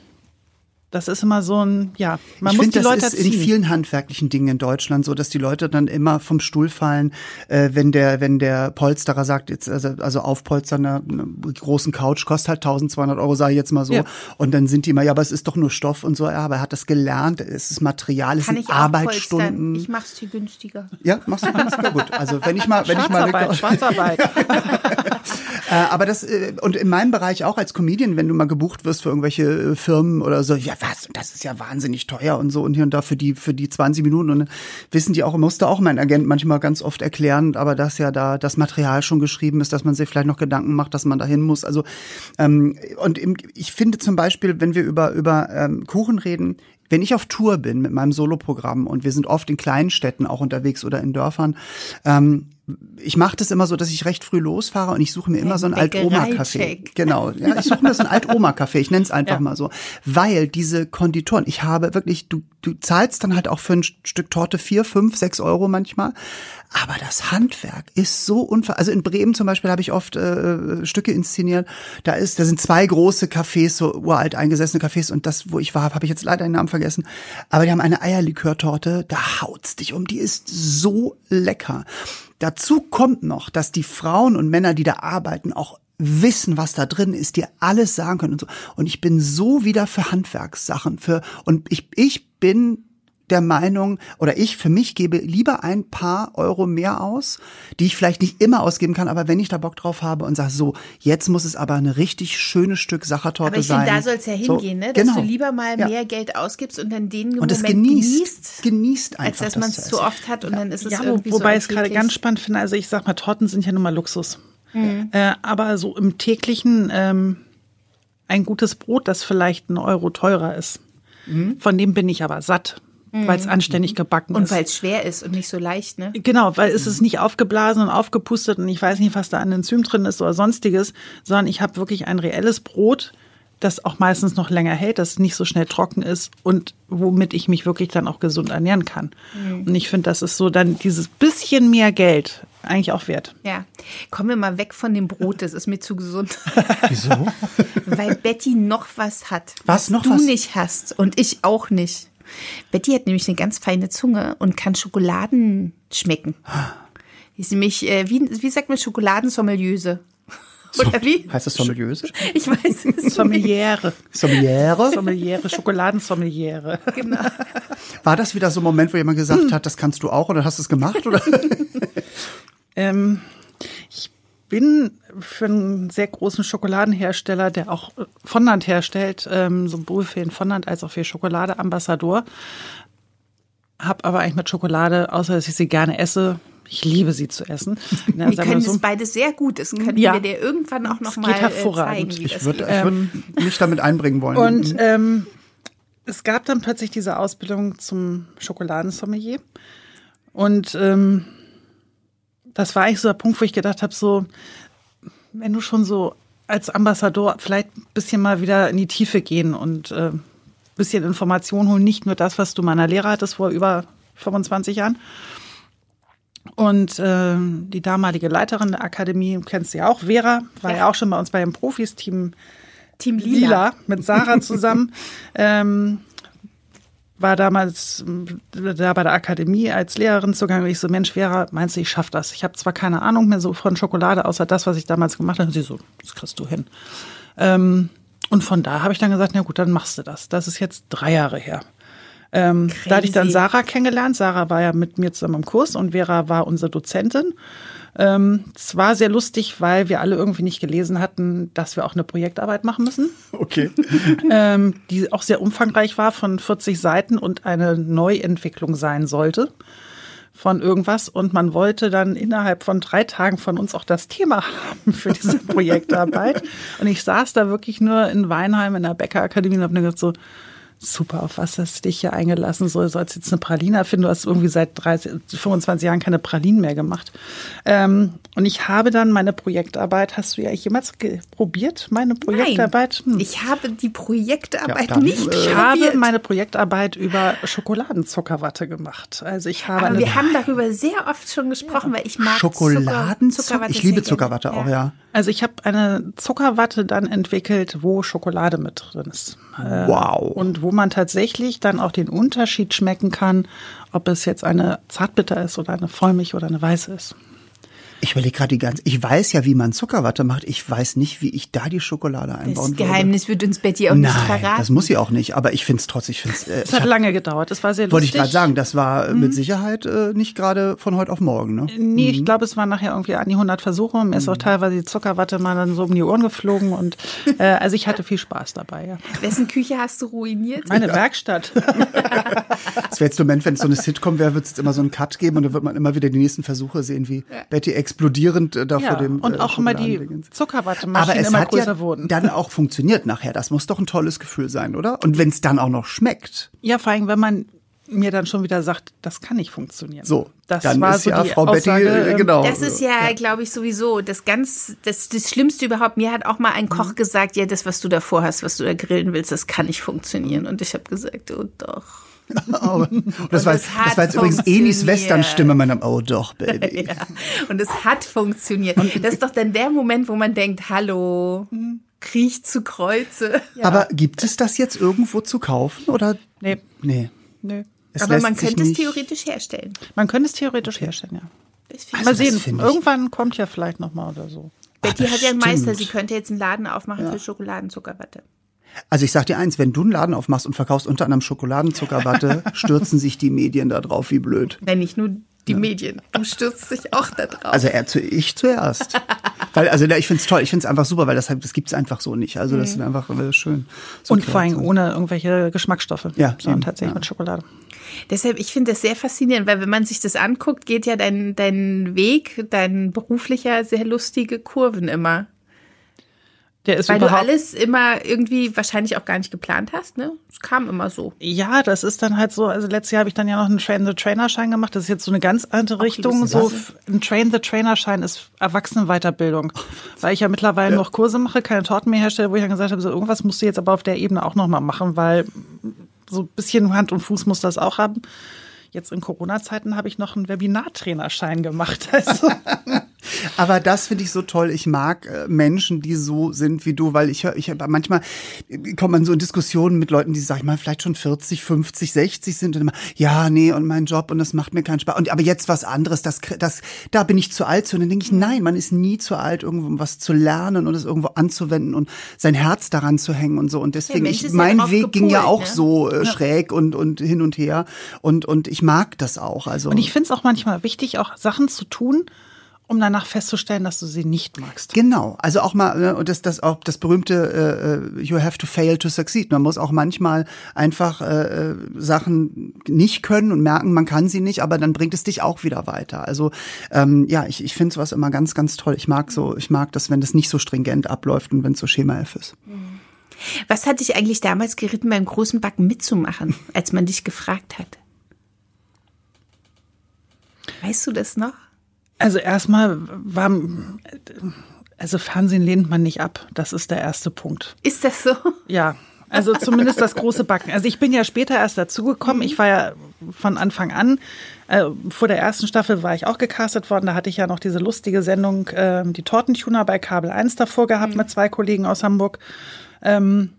das ist immer so ein, ja, man ich muss finde, die das Leute ist in vielen handwerklichen Dingen in Deutschland so, dass die Leute dann immer vom Stuhl fallen, äh, wenn der wenn der Polsterer sagt, jetzt also, also aufpolstern einer, einer großen Couch kostet halt 1200 Euro, sage ich jetzt mal so. Ja. Und dann sind die immer, ja, aber es ist doch nur Stoff und so. Ja, aber er hat das gelernt, es ist Material, es kann sind ich Arbeitsstunden. polstern. Ich mach's viel günstiger. ja, machst du günstiger gut. Also wenn ich mal, wenn ich mal eine- Schwarzarbeit, Schwarzarbeit. äh, aber das, äh, und in meinem Bereich auch als Comedian, wenn du mal gebucht wirst für irgendwelche äh, Firmen oder so, ja was, und das ist ja wahnsinnig teuer und so und hier und da für die, für die 20 Minuten und wissen die auch, musste auch mein Agent manchmal ganz oft erklären, aber dass ja da das Material schon geschrieben ist, dass man sich vielleicht noch Gedanken macht, dass man dahin muss. Also, ähm, und im, ich finde zum Beispiel, wenn wir über, über ähm, Kuchen reden, wenn ich auf Tour bin mit meinem Soloprogramm und wir sind oft in kleinen Städten auch unterwegs oder in Dörfern, ähm, ich mache das immer so, dass ich recht früh losfahre und ich suche mir immer so ein Alt-Oma-Café. Genau, ja, ich suche mir so ein Alt-Oma-Café, ich nenne es einfach Ja. mal so. Weil diese Konditoren, ich habe wirklich, du, du zahlst dann halt auch für ein Stück Torte vier, fünf, sechs Euro manchmal. Aber das Handwerk ist so unver... Also in Bremen zum Beispiel habe ich oft äh, Stücke inszeniert. Da ist, da sind zwei große Cafés, so uralt eingesessene Cafés. Und das, wo ich war, habe ich jetzt leider den Namen vergessen. Aber die haben eine Eierlikörtorte, da haut's dich um. Die ist so lecker. Dazu kommt noch, dass die Frauen und Männer, die da arbeiten, auch wissen, was da drin ist, dir alles sagen können und so. Und ich bin so wieder für Handwerkssachen, für, und ich, ich bin der Meinung, oder ich für mich gebe lieber ein paar Euro mehr aus, die ich vielleicht nicht immer ausgeben kann, aber wenn ich da Bock drauf habe und sage, so, jetzt muss es aber eine richtig schönes Stück Sachertorte Aber ich sein. finde, da soll es ja hingehen, so, ne? dass genau. du lieber mal Ja. mehr Geld ausgibst und dann den und Moment es genießt, genießt, genießt einfach. als dass man es das zu oft hat und dann ist es Ja, wo, irgendwie wobei so ich es gerade ganz spannend finde. Also ich sag mal, Torten sind ja nun mal Luxus. Äh, aber so im täglichen ähm, ein gutes Brot, das vielleicht ein Euro teurer ist. Von dem bin ich aber satt, weil es anständig gebacken Und ist. weil es schwer ist und nicht so leicht, ne? Genau, weil es ist nicht aufgeblasen und aufgepustet und ich weiß nicht, was da an Enzym drin ist oder sonstiges, sondern ich habe wirklich ein reelles Brot, das auch meistens noch länger hält, das nicht so schnell trocken ist und womit ich mich wirklich dann auch gesund ernähren kann. Und ich finde, das ist so dann dieses bisschen mehr Geld eigentlich auch wert. Ja. Kommen wir mal weg von dem Brot, das ist mir zu gesund. Wieso? weil Betty noch was hat. Was, noch du was? nicht hast und ich auch nicht. Betty hat nämlich eine ganz feine Zunge und kann Schokoladen schmecken. Die ist nämlich, äh, wie, wie sagt man, Schokoladensommeliöse. Oder wie? Heißt das Sommeliöse? Ich weiß es nicht. Sommeliere. Sommeliere? Sommeliere, Schokoladensommeliere. Genau. War das wieder so ein Moment, wo jemand gesagt hat, das kannst du auch oder hast du es gemacht? Oder? Ähm, bin für einen sehr großen Schokoladenhersteller, der auch äh, Fondant herstellt, ähm, sowohl für den Fondant als auch für Schokolade Ambassador. Hab aber eigentlich mit Schokolade, außer dass ich sie gerne esse, ich liebe sie zu essen. Na, Wir sagen können so. das beides sehr gut. Das können Ja. wir dir irgendwann auch noch Es mal geht äh, hervorragend. zeigen, wie Ich würde geht. würd mich damit einbringen wollen. Und ähm, es gab dann plötzlich diese Ausbildung zum Schokoladensommelier. Und ähm, das war eigentlich so der Punkt, wo ich gedacht habe, so, wenn du schon so als Ambassador vielleicht ein bisschen mal wieder in die Tiefe gehen und äh, ein bisschen Informationen holen, nicht nur das, was du meiner Lehrer hattest vor über 25 Jahren. Und ähm, die damalige Leiterin der Akademie, kennst du ja auch, Vera, war ja, auch schon bei uns bei den Profis, Team Team Lila, Lila. mit Sarah zusammen. ähm, war damals da bei der Akademie als Lehrerin zugange. Und ich so, Mensch, Vera, meinst du, ich schaff das? Ich habe zwar keine Ahnung mehr so von Schokolade, außer das, was ich damals gemacht habe. Und sie so, das kriegst du hin. Ähm, und von da habe ich dann gesagt, na gut, dann machst du das. Das ist jetzt drei Jahre her. Ähm, da hatte ich dann. Sarah kennengelernt. Sarah war ja mit mir zusammen im Kurs und Vera war unsere Dozentin. Ähm, es war sehr lustig, weil wir alle irgendwie nicht gelesen hatten, dass wir auch eine Projektarbeit machen müssen okay. ähm, die auch sehr umfangreich war, von 40 Seiten und eine Neuentwicklung sein sollte von irgendwas. Und man wollte dann innerhalb von drei Tagen von uns auch das Thema haben für diese Projektarbeit. und ich saß da wirklich nur in Weinheim in der Bäckerakademie und habe mir gedacht so, super, auf was hast du dich hier eingelassen? So, sollst jetzt eine Praline erfinden? Du hast irgendwie seit 30, 25 Jahren keine Pralinen mehr gemacht. Ähm, und ich habe dann meine Projektarbeit, hast du ja jemals probiert, meine Projektarbeit? Hm. Nein, ich habe die Projektarbeit Ja, dann, nicht äh, Ich habe probiert. meine Projektarbeit über Schokoladenzuckerwatte gemacht. Also ich habe Aber eine wir haben darüber sehr oft schon gesprochen, weil ich mag Schokoladen, Zucker, Zuckerwatte ich liebe Zuckerwatte auch, ja. Also ich habe eine Zuckerwatte dann entwickelt, wo Schokolade mit drin ist. Äh, Wow. Und wo man tatsächlich dann auch den Unterschied schmecken kann, ob es jetzt eine Zartbitter ist oder eine Vollmilch oder eine weiße ist. Ich überlege gerade die ganze, ich weiß ja, wie man Zuckerwatte macht. Ich weiß nicht, wie ich da die Schokolade Das einbauen würde. Geheimnis wird uns Betty auch nicht Nein, verraten. das muss sie auch nicht. Aber ich finde es trotzdem, ich finde es, äh, Es hat hab- lange gedauert. Es war sehr wollte lustig. ich gerade sagen, das war äh, Mhm. mit Sicherheit äh, nicht gerade von heute auf morgen, ne? Nee, ich glaube, es waren nachher irgendwie an die 100 Versuche. Mir ist auch teilweise die Zuckerwatte mal dann so um die Ohren geflogen. Und äh, also ich hatte viel Spaß dabei, ja. Wessen Küche hast du ruiniert? Meine Werkstatt. Es wäre jetzt der Moment, wenn es so eine Sitcom wäre, wird es immer so einen Cut geben und dann wird man immer wieder die nächsten Versuche sehen, wie Betty explodierend äh, da Ja, vor dem und äh, auch immer die Schokoladendingens. Aber Zuckerwattemaschinen es immer hat größer ja wurden. dann auch funktioniert nachher. Das muss doch ein tolles Gefühl sein, oder? Und wenn es dann auch noch schmeckt. Ja, vor allem, wenn man mir dann schon wieder sagt, das kann nicht funktionieren. So, das dann war ist so ja die Frau Aussage, Betty, äh, ähm, genau. Das ist ja, glaube ich, sowieso das ganz, das, das Schlimmste überhaupt. Mir hat auch mal ein Mhm. Koch gesagt, ja, das, was du davor hast, was du da grillen willst, das kann nicht funktionieren. Und ich habe gesagt, oh doch. Oh, das, war, das war jetzt übrigens Enis. Western-Stimme meinem Oh doch, Baby. Ja. Und es hat funktioniert. Das ist doch dann der Moment, wo man denkt, hallo, kriech zu Kreuze. Aber gibt es das jetzt irgendwo zu kaufen oder? Nee, Nee. nee. Es Aber man könnte es theoretisch herstellen. Man könnte es theoretisch herstellen, ja. Mal Also das sehen, irgendwann kommt ja vielleicht noch mal oder so. Betty hat ja einen Meister, stimmt. sie könnte jetzt einen Laden aufmachen für Schokoladenzuckerwatte. Also ich sag dir eins, wenn du einen Laden aufmachst und verkaufst unter anderem Schokoladenzuckerwatte, stürzen sich die Medien da drauf wie blöd. Nein, nicht nur die Medien. Du stürzt dich auch da drauf. Also er zu, ich zuerst. weil, also ich find's toll, ich find's einfach super, weil das, halt- das gibt's einfach so nicht. Also das ist einfach äh, schön. So Und vor allem ohne irgendwelche Geschmacksstoffe, Ja, sondern eben, tatsächlich ja. mit Schokolade. Deshalb, ich finde das sehr faszinierend, weil wenn man sich das anguckt, geht ja dein, dein Weg, dein beruflicher, sehr lustige Kurven immer. Der ist Weil du alles immer irgendwie wahrscheinlich auch gar nicht geplant hast, ne? Es kam immer so. Ja, das ist dann halt so, also letztes Jahr habe ich dann ja noch einen Train-the-Trainer-Schein gemacht. Das ist jetzt so eine ganz andere Richtung. liebes So ein Train-the-Trainer-Schein ist Erwachsenenweiterbildung. Weil ich ja mittlerweile noch Kurse mache, keine Torten mehr herstelle, wo ich dann gesagt habe, so irgendwas musst du jetzt aber auf der Ebene auch nochmal machen, weil so ein bisschen Hand und Fuß muss das auch haben. Jetzt in Corona-Zeiten habe ich noch einen Webinartrainerschein gemacht. Also, Aber das finde ich so toll. Ich mag äh, Menschen, die so sind wie du, weil ich höre, ich manchmal äh, kommt man so in Diskussionen mit Leuten, die, sag ich mal, vielleicht schon 40, 50, 60 sind und immer, ja, nee, und mein Job und das macht mir keinen Spaß. Und aber jetzt was anderes, das, das, da bin ich zu alt zu. Und dann denke ich, nein, man ist nie zu alt, irgendwo um was zu lernen und es irgendwo anzuwenden und sein Herz daran zu hängen und so. Und deswegen, Mensch ich, ja mein drauf Weg ging ja auch ne? so äh, schräg und, und hin und her. Und, und ich mag das auch. Also. und ich finde es auch manchmal wichtig, auch Sachen zu tun, um danach festzustellen, dass du sie nicht magst. Genau, also auch mal ne, und das das auch das berühmte äh, you have to fail to succeed. Man muss auch manchmal einfach äh, äh, Sachen nicht können und merken, man kann sie nicht, aber dann bringt es dich auch wieder weiter. Also ähm, ja, ich, ich finde sowas immer ganz ganz toll. Ich mag so, ich mag das, wenn das nicht so stringent abläuft und wenn es so Schema F ist. Was hat dich eigentlich damals geritten, beim großen Backen mitzumachen, als man dich gefragt hat? Weißt du das noch? Also erstmal war, also Fernsehen lehnt man nicht ab. Das ist der erste Punkt. Ist das so? Ja, also zumindest das große Backen. Also ich bin ja später erst dazugekommen. Ich war ja von Anfang an, äh, vor der ersten Staffel war ich auch gecastet worden. Da hatte ich ja noch diese lustige Sendung, äh, die Tortentuner bei Kabel 1 davor gehabt mit zwei Kollegen aus Hamburg. Ähm,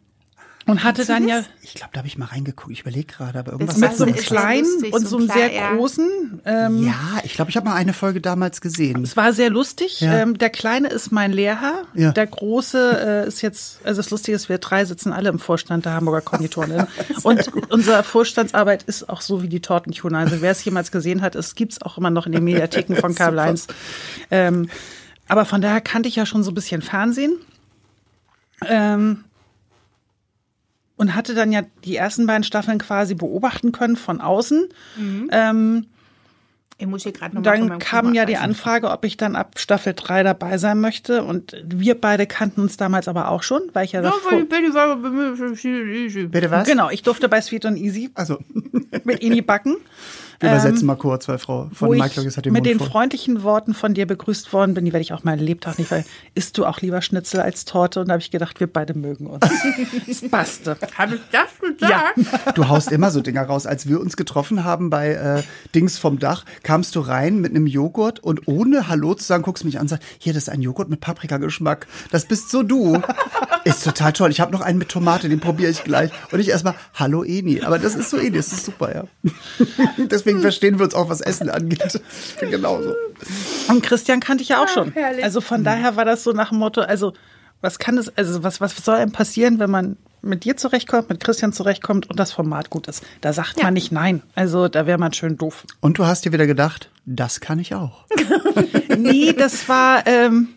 und hatte dann ja Ich glaube, da habe ich mal reingeguckt. Ich überlege gerade, aber irgendwas mit so so einem kleinen lustig, und so so ein einem sehr ja. großen. Ähm, Ja, ich glaube, ich habe mal eine Folge damals gesehen. Es war sehr lustig. Ja. Ähm, der Kleine ist mein Lehrherr. Ja. Der Große äh, ist jetzt, also das Lustige ist, wir drei sitzen alle im Vorstand der Hamburger Konditoren. Und unsere Vorstandsarbeit ist auch so wie die Tortentuner. Also wer es jemals gesehen hat, es gibt's auch immer noch in den Mediatheken von Kabel 1. Ähm, aber von daher kannte ich ja schon so ein bisschen Fernsehen. Ähm, und hatte dann ja die ersten beiden Staffeln quasi beobachten können von außen. Ähm, Ich muss hier gerade noch mal von dann kam ja die. Anfrage, ob ich dann ab Staffel 3 dabei sein möchte. Und wir beide kannten uns damals aber auch schon, weil ich ja, Ja, weil Betty war bei mir so easy. Bitte was? Genau, ich durfte bei Sweet und Easy Also, mit Ini backen. wir übersetzen mal kurz, weil Frau Ähm, von Logis hat den mit Mund den voll. freundlichen Worten von dir begrüßt worden bin, die werde ich auch mein Lebtag nicht, weil isst du auch lieber Schnitzel als Torte? Und da habe ich gedacht, wir beide mögen uns. Es passte. Habe ich das gesagt? Du haust immer so Dinger raus. Als wir uns getroffen haben bei äh, Dings vom Dach, kamst du rein mit einem Joghurt und ohne Hallo zu sagen, guckst mich an und sagst, hier, das ist ein Joghurt mit Paprikageschmack. Das bist so du. ist total toll. Ich habe noch einen mit Tomate, den probiere ich gleich. Und ich erstmal, hallo Eni. Aber das ist so Eni, das ist super, ja. Deswegen verstehen wir uns auch, was Essen angeht. Ich bin genauso. Und Christian kannte ich ja auch schon. herrlich. Also von daher war das so nach dem Motto, also was kann es, also was, was soll einem passieren, wenn man mit dir zurechtkommt, mit Christian zurechtkommt und das Format gut ist? Da sagt Ja. man nicht nein. Also da wäre man schön doof. Und du hast dir wieder gedacht, das kann ich auch. Nee, das war, ähm,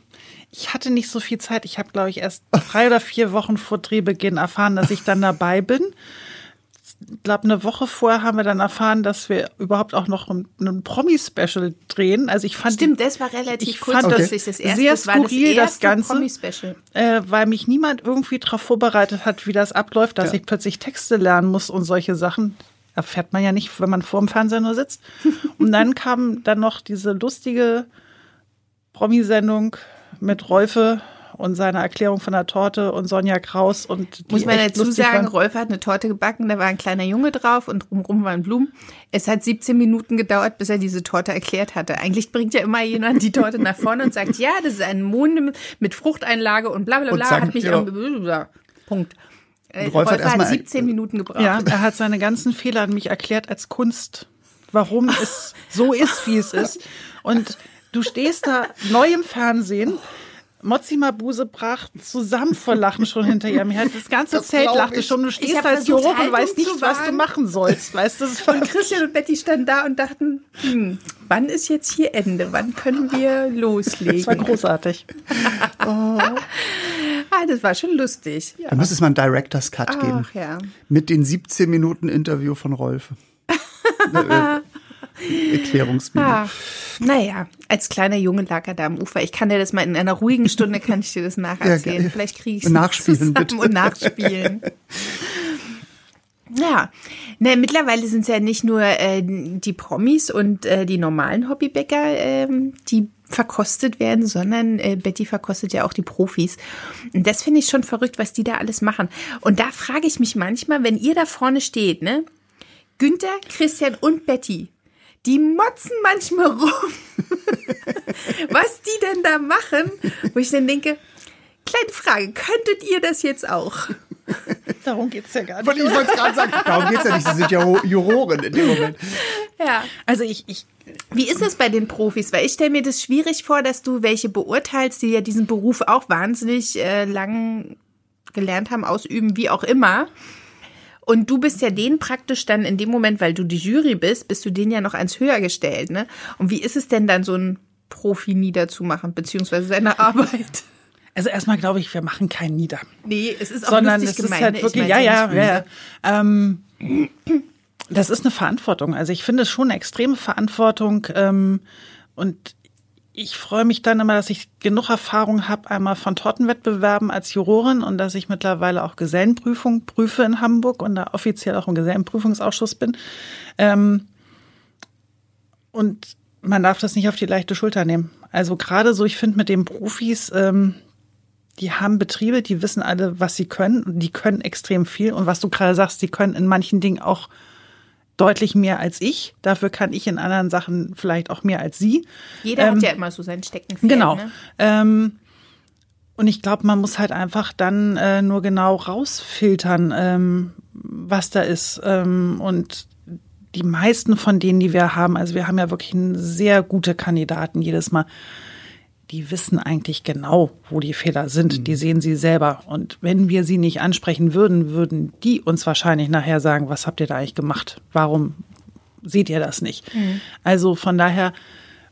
ich hatte nicht so viel Zeit. Ich habe, glaube ich, erst drei oder vier Wochen vor Drehbeginn erfahren, dass ich dann dabei bin. Ich glaube, eine Woche vorher haben wir dann erfahren, dass wir überhaupt auch noch ein, ein Promi-Special drehen. Also ich fand Stimmt, das war relativ Ich fand kurzfristig. das Das erste, sehr das war das skurril, das erste Ganze. Promi-Special. äh, weil mich niemand irgendwie darauf vorbereitet hat, wie das abläuft, dass Ja. ich plötzlich Texte lernen muss und solche Sachen. Erfährt man ja nicht, wenn man vor dem Fernseher nur sitzt. Und dann kam dann noch diese lustige Promi-Sendung mit Rolfe und seiner Erklärung von der Torte und Sonja Kraus und die Muss man dazu sagen, waren. Rolf hat eine Torte gebacken, da war ein kleiner Junge drauf und drumherum waren Blumen. Es hat 17 Minuten gedauert, bis er diese Torte erklärt hatte. Eigentlich bringt ja immer jemand die Torte nach vorne und sagt, ja, das ist ein Mond mit Fruchteinlage und bla bla bla. zack, hat mich ja. am Punkt. Äh, Rolf hat Rolf hat erstmal- 17 Minuten gebraucht. Ja, er hat seine ganzen Fehler an mich erklärt als Kunst, warum es so ist, wie es ist. Und du stehst da neu im Fernsehen Mozzi Mabuse brach zusammen vor Lachen schon hinter ihr. Mir hat das ganze Das Zelt lachte ich. schon. Du Ich stehst als versucht, Juror und weißt nicht, was du machen sollst. Weißt du, Und Christian und Betty standen da und dachten, hm, wann ist jetzt hier Ende? Wann können wir das war loslegen? großartig. Ah, das war schon lustig. Da müsste es mal einen Director's Cut geben. Ach ja. Mit den 17 Minuten Interview von Rolf. äh, Erklärungsvideo. Ah, naja, als kleiner Junge lag er da am Ufer. Ich kann dir das mal in einer ruhigen Stunde, kann ich dir das nacherzählen. Ja, ge- Vielleicht kriege ich es nachspielen, bitte. und nachspielen. Ja, ne, mittlerweile sind es ja nicht nur äh, die Promis und äh, die normalen Hobbybäcker, ähm, die verkostet werden, sondern äh, Betty verkostet ja auch die Profis. Und das finde ich schon verrückt, was die da alles machen. Und da frage ich mich manchmal, wenn ihr da vorne steht, ne? Günther, Christian und Betty, die motzen manchmal rum, was die denn da machen, wo ich dann denke, kleine Frage, könntet ihr das jetzt auch? Darum geht's ja gar Ich wollte es gerade sagen, darum geht's ja nicht. Sie sind ja Juroren in dem Moment. Ja. Also ich, ich Wie ist das bei den Profis? Weil ich stelle mir das schwierig vor, dass du welche beurteilst, die ja diesen Beruf auch wahnsinnig äh, lang gelernt haben, ausüben, wie auch immer. Und du bist ja denen praktisch dann in dem Moment, weil du die Jury bist, bist du denen ja noch eins höher gestellt, ne? Und wie ist es denn dann, so ein Profi niederzumachen, beziehungsweise seine Arbeit? Also erstmal glaube ich, wir machen keinen Nieder. Nee, es ist auch sondern lustig es ist gemeint. halt ne? wirklich, Ich ja, ja, ja, ja. Ähm, das ist eine Verantwortung. Also ich finde es schon eine extreme Verantwortung ähm, und ich freue mich dann immer, dass ich genug Erfahrung habe, einmal von Tortenwettbewerben als Jurorin und dass ich mittlerweile auch Gesellenprüfung prüfe in Hamburg und da offiziell auch im Gesellenprüfungsausschuss bin. Ähm, und man darf das nicht auf die leichte Schulter nehmen. Also gerade so, ich finde mit den Profis, ähm, die haben Betriebe, die wissen alle, was sie können. Und die können extrem viel. Und was du gerade sagst, die können in manchen Dingen auch deutlich mehr als ich. Dafür kann ich in anderen Sachen vielleicht auch mehr als sie. Jeder Ähm, hat ja immer so sein Steckenpferd. Genau. Ne? Ähm, und ich glaube, man muss halt einfach dann äh, nur genau rausfiltern, ähm, was da ist. Ähm, und die meisten von denen, die wir haben, also wir haben ja wirklich sehr gute Kandidaten jedes Mal, die wissen eigentlich genau, wo die Fehler sind. Die sehen sie selber. Und wenn wir sie nicht ansprechen würden, würden die uns wahrscheinlich nachher sagen, was habt ihr da eigentlich gemacht? Warum seht ihr das nicht? Also von daher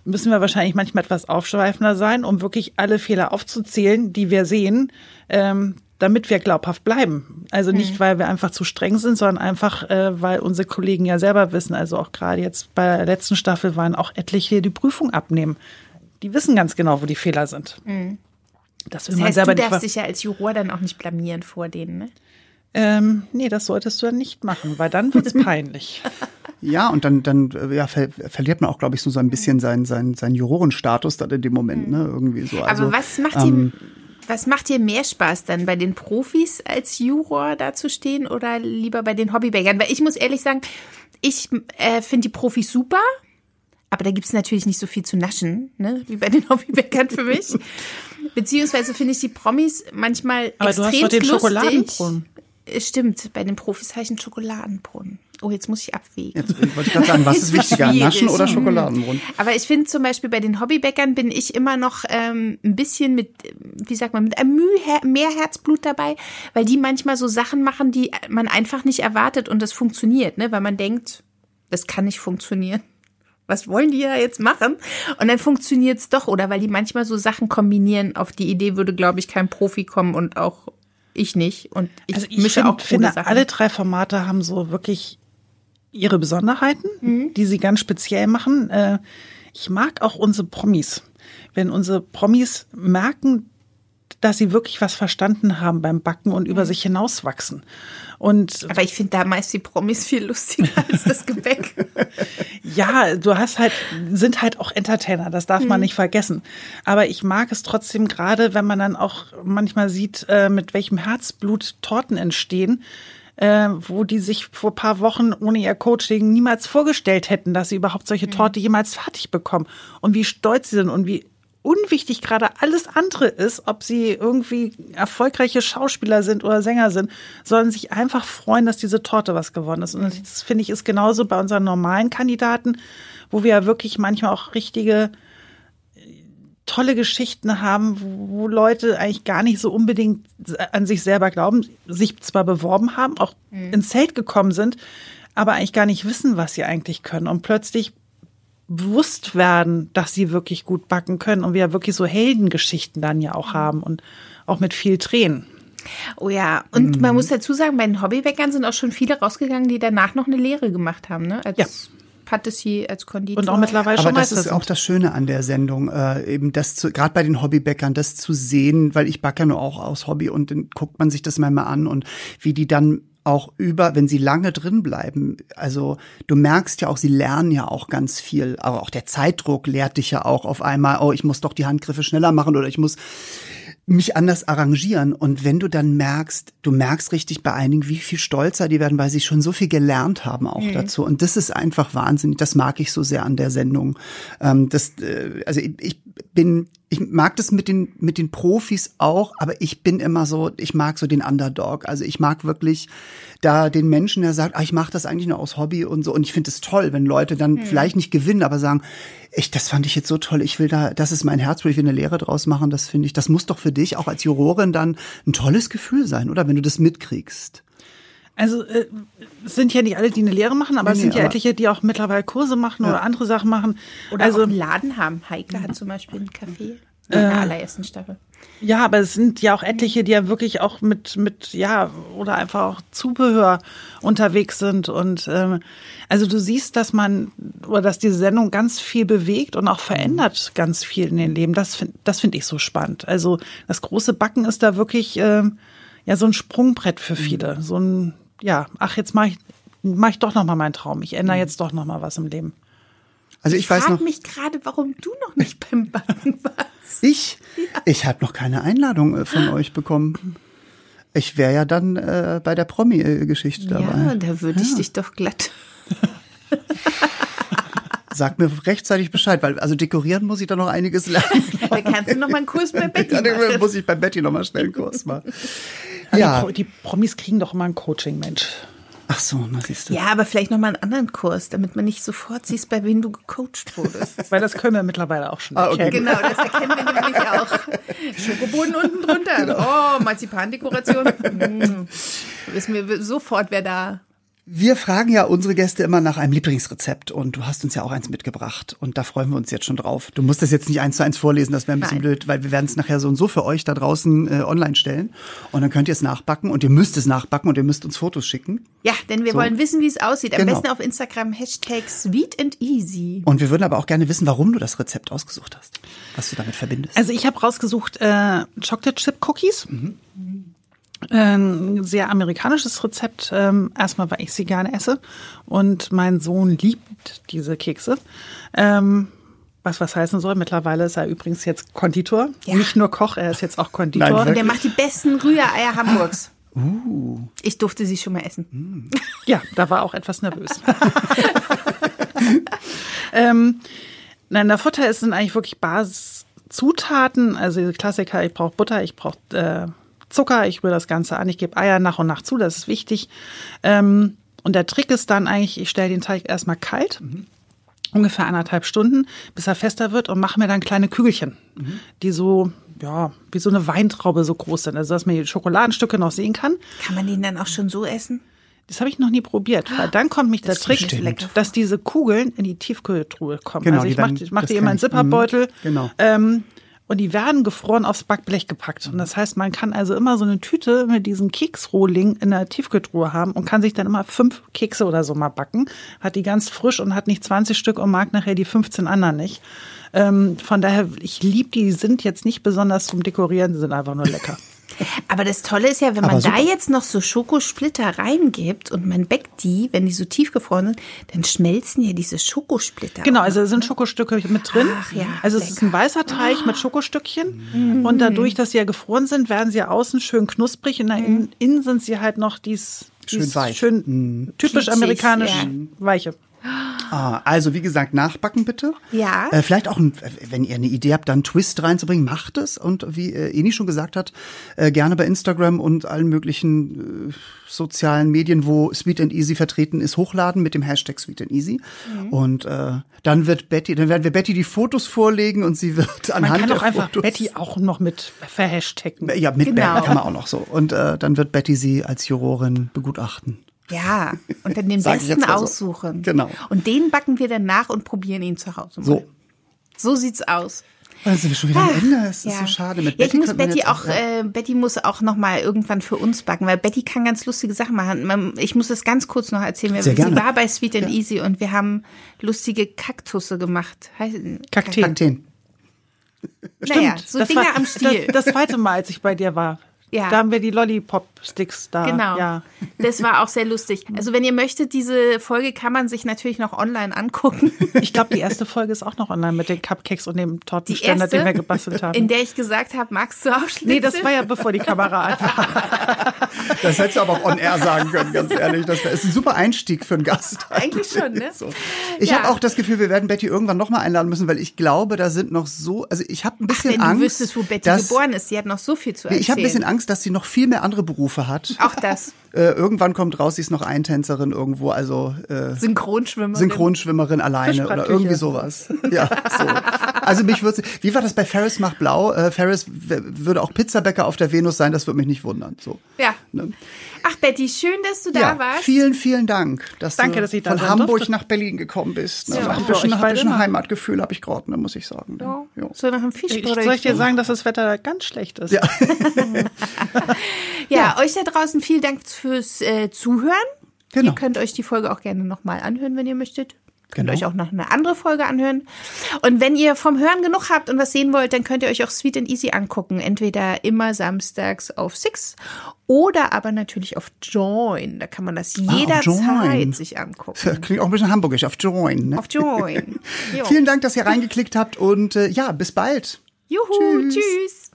müssen wir wahrscheinlich manchmal etwas aufschweifender sein, um wirklich alle Fehler aufzuzählen, die wir sehen, ähm, damit wir glaubhaft bleiben. Also nicht, weil wir einfach zu streng sind, sondern einfach, äh, weil unsere Kollegen ja selber wissen, also auch gerade jetzt bei der letzten Staffel waren auch etliche, die Prüfung abnehmen. Die wissen ganz genau, wo die Fehler sind. Das will Das man heißt, selber du darfst dich ja als Juror dann auch nicht blamieren vor denen, ne? Ähm, nee, das solltest du dann nicht machen, weil dann wird's peinlich. Ja, und dann, dann äh, ja, ver verliert man auch, glaube ich, so, so ein bisschen seinen, seinen, seinen Jurorenstatus dann in dem Moment, ne? Irgendwie so. Also, Aber was macht ähm, dir, was macht dir mehr Spaß dann, bei den Profis als Juror dazustehen oder lieber bei den Hobbybäckern? Weil ich muss ehrlich sagen, ich äh, finde die Profis super, aber da gibt's natürlich nicht so viel zu naschen, ne? wie bei den Hobbybäckern für mich. Beziehungsweise finde ich die Promis manchmal Aber du hast extrem doch den lustig. Schokoladenbrunnen. Äh, Stimmt, bei den Profis habe ich einen Schokoladenbrunnen. Oh, jetzt muss ich abwägen. jetzt wollte ich gerade sagen, was ist wichtiger. Naschen oder Hm. Schokoladenbrunn? Aber ich finde zum Beispiel bei den Hobbybäckern bin ich immer noch ähm, ein bisschen mit, wie sagt man, mit einem Mühe mehr Herzblut dabei, weil die manchmal so Sachen machen, die man einfach nicht erwartet und das funktioniert, ne? Weil man denkt, das kann nicht funktionieren. Was wollen die da jetzt machen? Und dann funktioniert's doch, oder weil die manchmal so Sachen kombinieren. Auf die Idee würde, glaube ich, kein Profi kommen und auch ich nicht. Und ich, Also ich mische find, auch finde, Sachen. alle drei Formate haben so wirklich ihre Besonderheiten, Mhm. die sie ganz speziell machen. Äh, Ich mag auch unsere Promis. Wenn unsere Promis merken, dass sie wirklich was verstanden haben beim Backen und Mhm. über sich hinauswachsen. Und Aber ich finde da meist die Promis viel lustiger als das Gebäck. Ja, du hast halt, sind halt auch Entertainer, das darf man nicht vergessen. Aber ich mag es trotzdem gerade, wenn man dann auch manchmal sieht, äh, mit welchem Herzblut Torten entstehen, äh, wo die sich vor paar Wochen ohne ihr Coaching niemals vorgestellt hätten, dass sie überhaupt solche Torte jemals fertig bekommen. Und wie stolz sie sind und wie unwichtig gerade alles andere ist, ob sie irgendwie erfolgreiche Schauspieler sind oder Sänger sind, sondern sich einfach freuen, dass diese Torte was geworden ist. Und das finde ich ist genauso bei unseren normalen Kandidaten, wo wir ja wirklich manchmal auch richtige tolle Geschichten haben, wo Leute eigentlich gar nicht so unbedingt an sich selber glauben, sich zwar beworben haben, auch mhm. ins Zelt gekommen sind, aber eigentlich gar nicht wissen, was sie eigentlich können und plötzlich bewusst werden, dass sie wirklich gut backen können und wir wirklich so Heldengeschichten dann ja auch mhm. haben und auch mit viel Tränen. Oh ja, und mhm. man muss dazu sagen, bei den Hobbybäckern sind auch schon viele rausgegangen, die danach noch eine Lehre gemacht haben, ne? Als ja. Patissier, als Konditor. Und auch mittlerweile Aber schon das ist auch das Schöne an der Sendung, äh, eben das zu, gerade bei den Hobbybäckern, das zu sehen, weil ich backe ja nur auch aus Hobby und dann guckt man sich das manchmal an und wie die dann auch über, wenn sie lange drin bleiben. Also du merkst ja auch, sie lernen ja auch ganz viel. Aber auch der Zeitdruck lehrt dich ja auch auf einmal, oh, ich muss doch die Handgriffe schneller machen oder ich muss mich anders arrangieren. Und wenn du dann merkst, du merkst richtig bei einigen, wie viel stolzer die werden, weil sie schon so viel gelernt haben auch mhm. dazu. Und das ist einfach wahnsinnig. Das mag ich so sehr an der Sendung. Ähm, das, äh, also ich, ich bin, ich mag das mit den, mit den Profis auch, aber ich bin immer so, ich mag so den Underdog. Also ich mag wirklich da den Menschen, der sagt, ah, ich mache das eigentlich nur aus Hobby und so. Und ich finde es toll, wenn Leute dann hm. vielleicht nicht gewinnen, aber sagen, ich, das fand ich jetzt so toll, ich will da, das ist mein Herz, ich will eine Lehre draus machen, das finde ich, das muss doch für dich auch als Jurorin dann ein tolles Gefühl sein, oder? Wenn du das mitkriegst. Also äh, es sind ja nicht alle, die eine Lehre machen, aber nee, es sind ja etliche, die auch mittlerweile Kurse machen ja. oder andere Sachen machen. Oder also, auch einen Laden haben. Heike hat zum Beispiel einen Café in der äh, allerersten Staffel. Ja, aber es sind ja auch etliche, die ja wirklich auch mit, mit, ja, oder einfach auch Zubehör unterwegs sind. Und ähm, also du siehst, dass man, oder dass diese Sendung ganz viel bewegt und auch verändert ganz viel in den Leben. Das finde das finde ich so spannend. Also das große Backen ist da wirklich ähm, ja so ein Sprungbrett für viele. So ein, ja, ach, jetzt mache ich, mach ich doch noch mal meinen Traum. Ich ändere jetzt doch noch mal was im Leben. Also ich, ich weiß noch. mich gerade, warum du noch nicht beim Backen warst. Ich? Ja. Ich habe noch keine Einladung äh, von euch bekommen. Ich wäre ja dann äh, bei der Promi-Geschichte dabei. Ja, da würde ich dich doch glatt. Sag mir rechtzeitig Bescheid, weil also dekorieren muss ich da noch einiges lernen. da kannst du noch mal einen Kurs bei Betty machen. Ja, muss ich bei Betty noch mal schnell einen Kurs machen. Ja. Die, Promis kriegen doch immer ein Coaching, Mensch. Ach so, na siehst du. Ja, aber vielleicht noch mal einen anderen Kurs, damit man nicht sofort siehst, bei wem du gecoacht wurdest. Weil das können wir mittlerweile auch schon ah, okay. Genau, das erkennen wir nämlich auch. Schokoboden unten drunter. Genau. Oh, Marzipandekoration. Hm. Wissen wir sofort, wer da wir fragen ja unsere Gäste immer nach einem Lieblingsrezept und du hast uns ja auch eins mitgebracht und da freuen wir uns jetzt schon drauf. Du musst das jetzt nicht eins zu eins vorlesen, das wäre ein bisschen Nein. blöd, weil wir werden es nachher so und so für euch da draußen äh, online stellen und dann könnt ihr es nachbacken und ihr müsst es nachbacken und ihr müsst uns Fotos schicken. Ja, denn wir so. wollen wissen, wie es aussieht. Am genau. besten auf Instagram Hashtag sweet and easy. Und wir würden aber auch gerne wissen, warum du das Rezept ausgesucht hast, was du damit verbindest. Also ich habe rausgesucht äh, Chocolate Chip Cookies. Mhm. Ein sehr amerikanisches Rezept. Ähm, erstmal, weil ich sie gerne esse. Und mein Sohn liebt diese Kekse. Ähm, was was heißen soll. Mittlerweile ist er übrigens jetzt Konditor. Ja. Nicht nur Koch, er ist jetzt auch Konditor. Nein, und der macht die besten Rühreier Hamburgs. Uh. Ich durfte sie schon mal essen. Mm. Ja, da war auch etwas nervös. ähm, nein, der Futter sind eigentlich wirklich Basiszutaten. Also Klassiker, ich brauche Butter, ich brauche äh, Zucker, ich rühre das Ganze an, ich gebe Eier nach und nach zu, das ist wichtig. Ähm, und der Trick ist dann eigentlich, ich stelle den Teig erstmal kalt. Mhm ungefähr anderthalb Stunden, bis er fester wird und mache mir dann kleine Kügelchen, mhm. die so, ja, wie so eine Weintraube so groß sind, also dass man die Schokoladenstücke noch sehen kann. Kann man den dann auch schon so essen? Das habe ich noch nie probiert, weil dann kommt mich der Trick, dass diese Kugeln in die Tiefkühltruhe kommen. Genau, also ich mache mach die immer in Zipperbeutel. Mhm. Genau. Ähm, und die werden gefroren aufs Backblech gepackt. Und das heißt, man kann also immer so eine Tüte mit diesem Keksrohling in der Tiefkühltruhe haben und kann sich dann immer fünf Kekse oder so mal backen. Hat die ganz frisch und hat nicht 20 Stück und mag nachher die 15 anderen nicht. Ähm, von daher, ich liebe die, die sind jetzt nicht besonders zum Dekorieren, die sind einfach nur lecker. Aber das Tolle ist ja, wenn man da jetzt noch so Schokosplitter reingibt und man backt die, wenn die so tiefgefroren sind, dann schmelzen ja diese Schokosplitter. Genau, also da sind Schokostücke mit drin. Ach, ja, also es ist ein weißer Teig oh. mit Schokostückchen. Mhm. Und dadurch, dass sie ja gefroren sind, werden sie ja außen schön knusprig und mhm. innen sind sie halt noch dies, dies schön weich. Schön mhm. typisch Kitschig, amerikanisch ja. weiche. Ah, also wie gesagt, nachbacken bitte. Ja. Äh, vielleicht auch, ein, wenn ihr eine Idee habt, dann einen Twist reinzubringen, macht es. Und wie äh, Eni schon gesagt hat, äh, gerne bei Instagram und allen möglichen äh, sozialen Medien, wo Sweet and Easy vertreten ist, hochladen mit dem Hashtag Sweet and Easy. Mhm. Und äh, dann wird Betty, dann werden wir Betty die Fotos vorlegen und sie wird Man anhand kann der doch einfach Fotos, Betty auch noch mit verhashtaggen. ja, mit Genau. Betty kann man auch noch so. Und äh, dann wird Betty sie als Jurorin begutachten. Ja, und dann den ich besten jetzt mal so. aussuchen. Genau. Und den backen wir dann nach und probieren ihn zu Hause. Mal. So. So sieht's aus. Dann sind wir schon wieder am Ende. Es ist Ja. so schade. Mit ja, ich Betty muss könnte man Betty auch, ja. äh, Betty muss auch noch mal irgendwann für uns backen, weil Betty kann ganz lustige Sachen machen. Ich muss das ganz kurz noch erzählen. Wir- Sehr Sie gerne. war bei Sweet and Easy und wir haben lustige Kaktusse gemacht. Kakteen. Kakteen. Naja, so das Dinger war, am Stiel. Das, das zweite Mal, als ich bei dir war. Ja. Da haben wir die Lollipop-Sticks da. Genau. Ja. Das war auch sehr lustig. Also wenn ihr möchtet, diese Folge kann man sich natürlich noch online angucken. Ich glaube, die erste Folge ist auch noch online mit den Cupcakes und dem Tortenständer, erste, den wir gebastelt haben. in der ich gesagt habe, magst du auch Schnitzel? nee, das war ja bevor die Kamera an war. Das hättest du aber auch on air sagen können, ganz ehrlich. Das ist ein super Einstieg für einen Gast. Eigentlich schon, ne? So. Ich Ja. habe auch das Gefühl, wir werden Betty irgendwann nochmal einladen müssen, weil ich glaube, da sind noch so, also ich habe ein bisschen Wenn Angst. du wüsstest, wo Betty dass, geboren ist, sie hat noch so viel zu erzählen. ich habe ein bisschen Angst, dass sie noch viel mehr andere Berufe hat. Auch das. Äh, irgendwann kommt raus, sie ist noch Eintänzerin irgendwo, also äh, Synchronschwimmer. Synchronschwimmerin alleine oder irgendwie sowas. Ja, so. Also mich würde Wie war das bei Ferris macht blau? Äh, Ferris würde auch Pizzabäcker auf der Venus sein, das würde mich nicht wundern. So. Ja. Ne? Ach, Betty, schön, dass du da Ja, warst. vielen, vielen Dank, dass Danke, du dass ich da von Hamburg durfte. nach Berlin gekommen bist. Ne? Ja, ein bisschen, ein bisschen. Heimatgefühl habe ich gerade, ne, muss ich sagen. Ne? Ja. Ja. So nach einem Ich Fischbrötchen. soll ich dir sagen, dass das Wetter da ganz schlecht ist. Ja. Ja, euch da draußen vielen Dank fürs äh, Zuhören. Genau. Ihr könnt euch die Folge auch gerne nochmal anhören, wenn ihr möchtet. Könnt Genau. euch auch noch eine andere Folge anhören. Und wenn ihr vom Hören genug habt und was sehen wollt, dann könnt ihr euch auch Sweet and Easy angucken. Entweder immer samstags auf Six oder aber natürlich auf Join. Da kann man das Ah, jederzeit sich angucken. Klingt auch ein bisschen hamburgisch, auf Join. Ne? Auf Join. Jo. Vielen Dank, dass ihr reingeklickt habt und äh, ja, bis bald. Juhu, Tschüss. tschüss.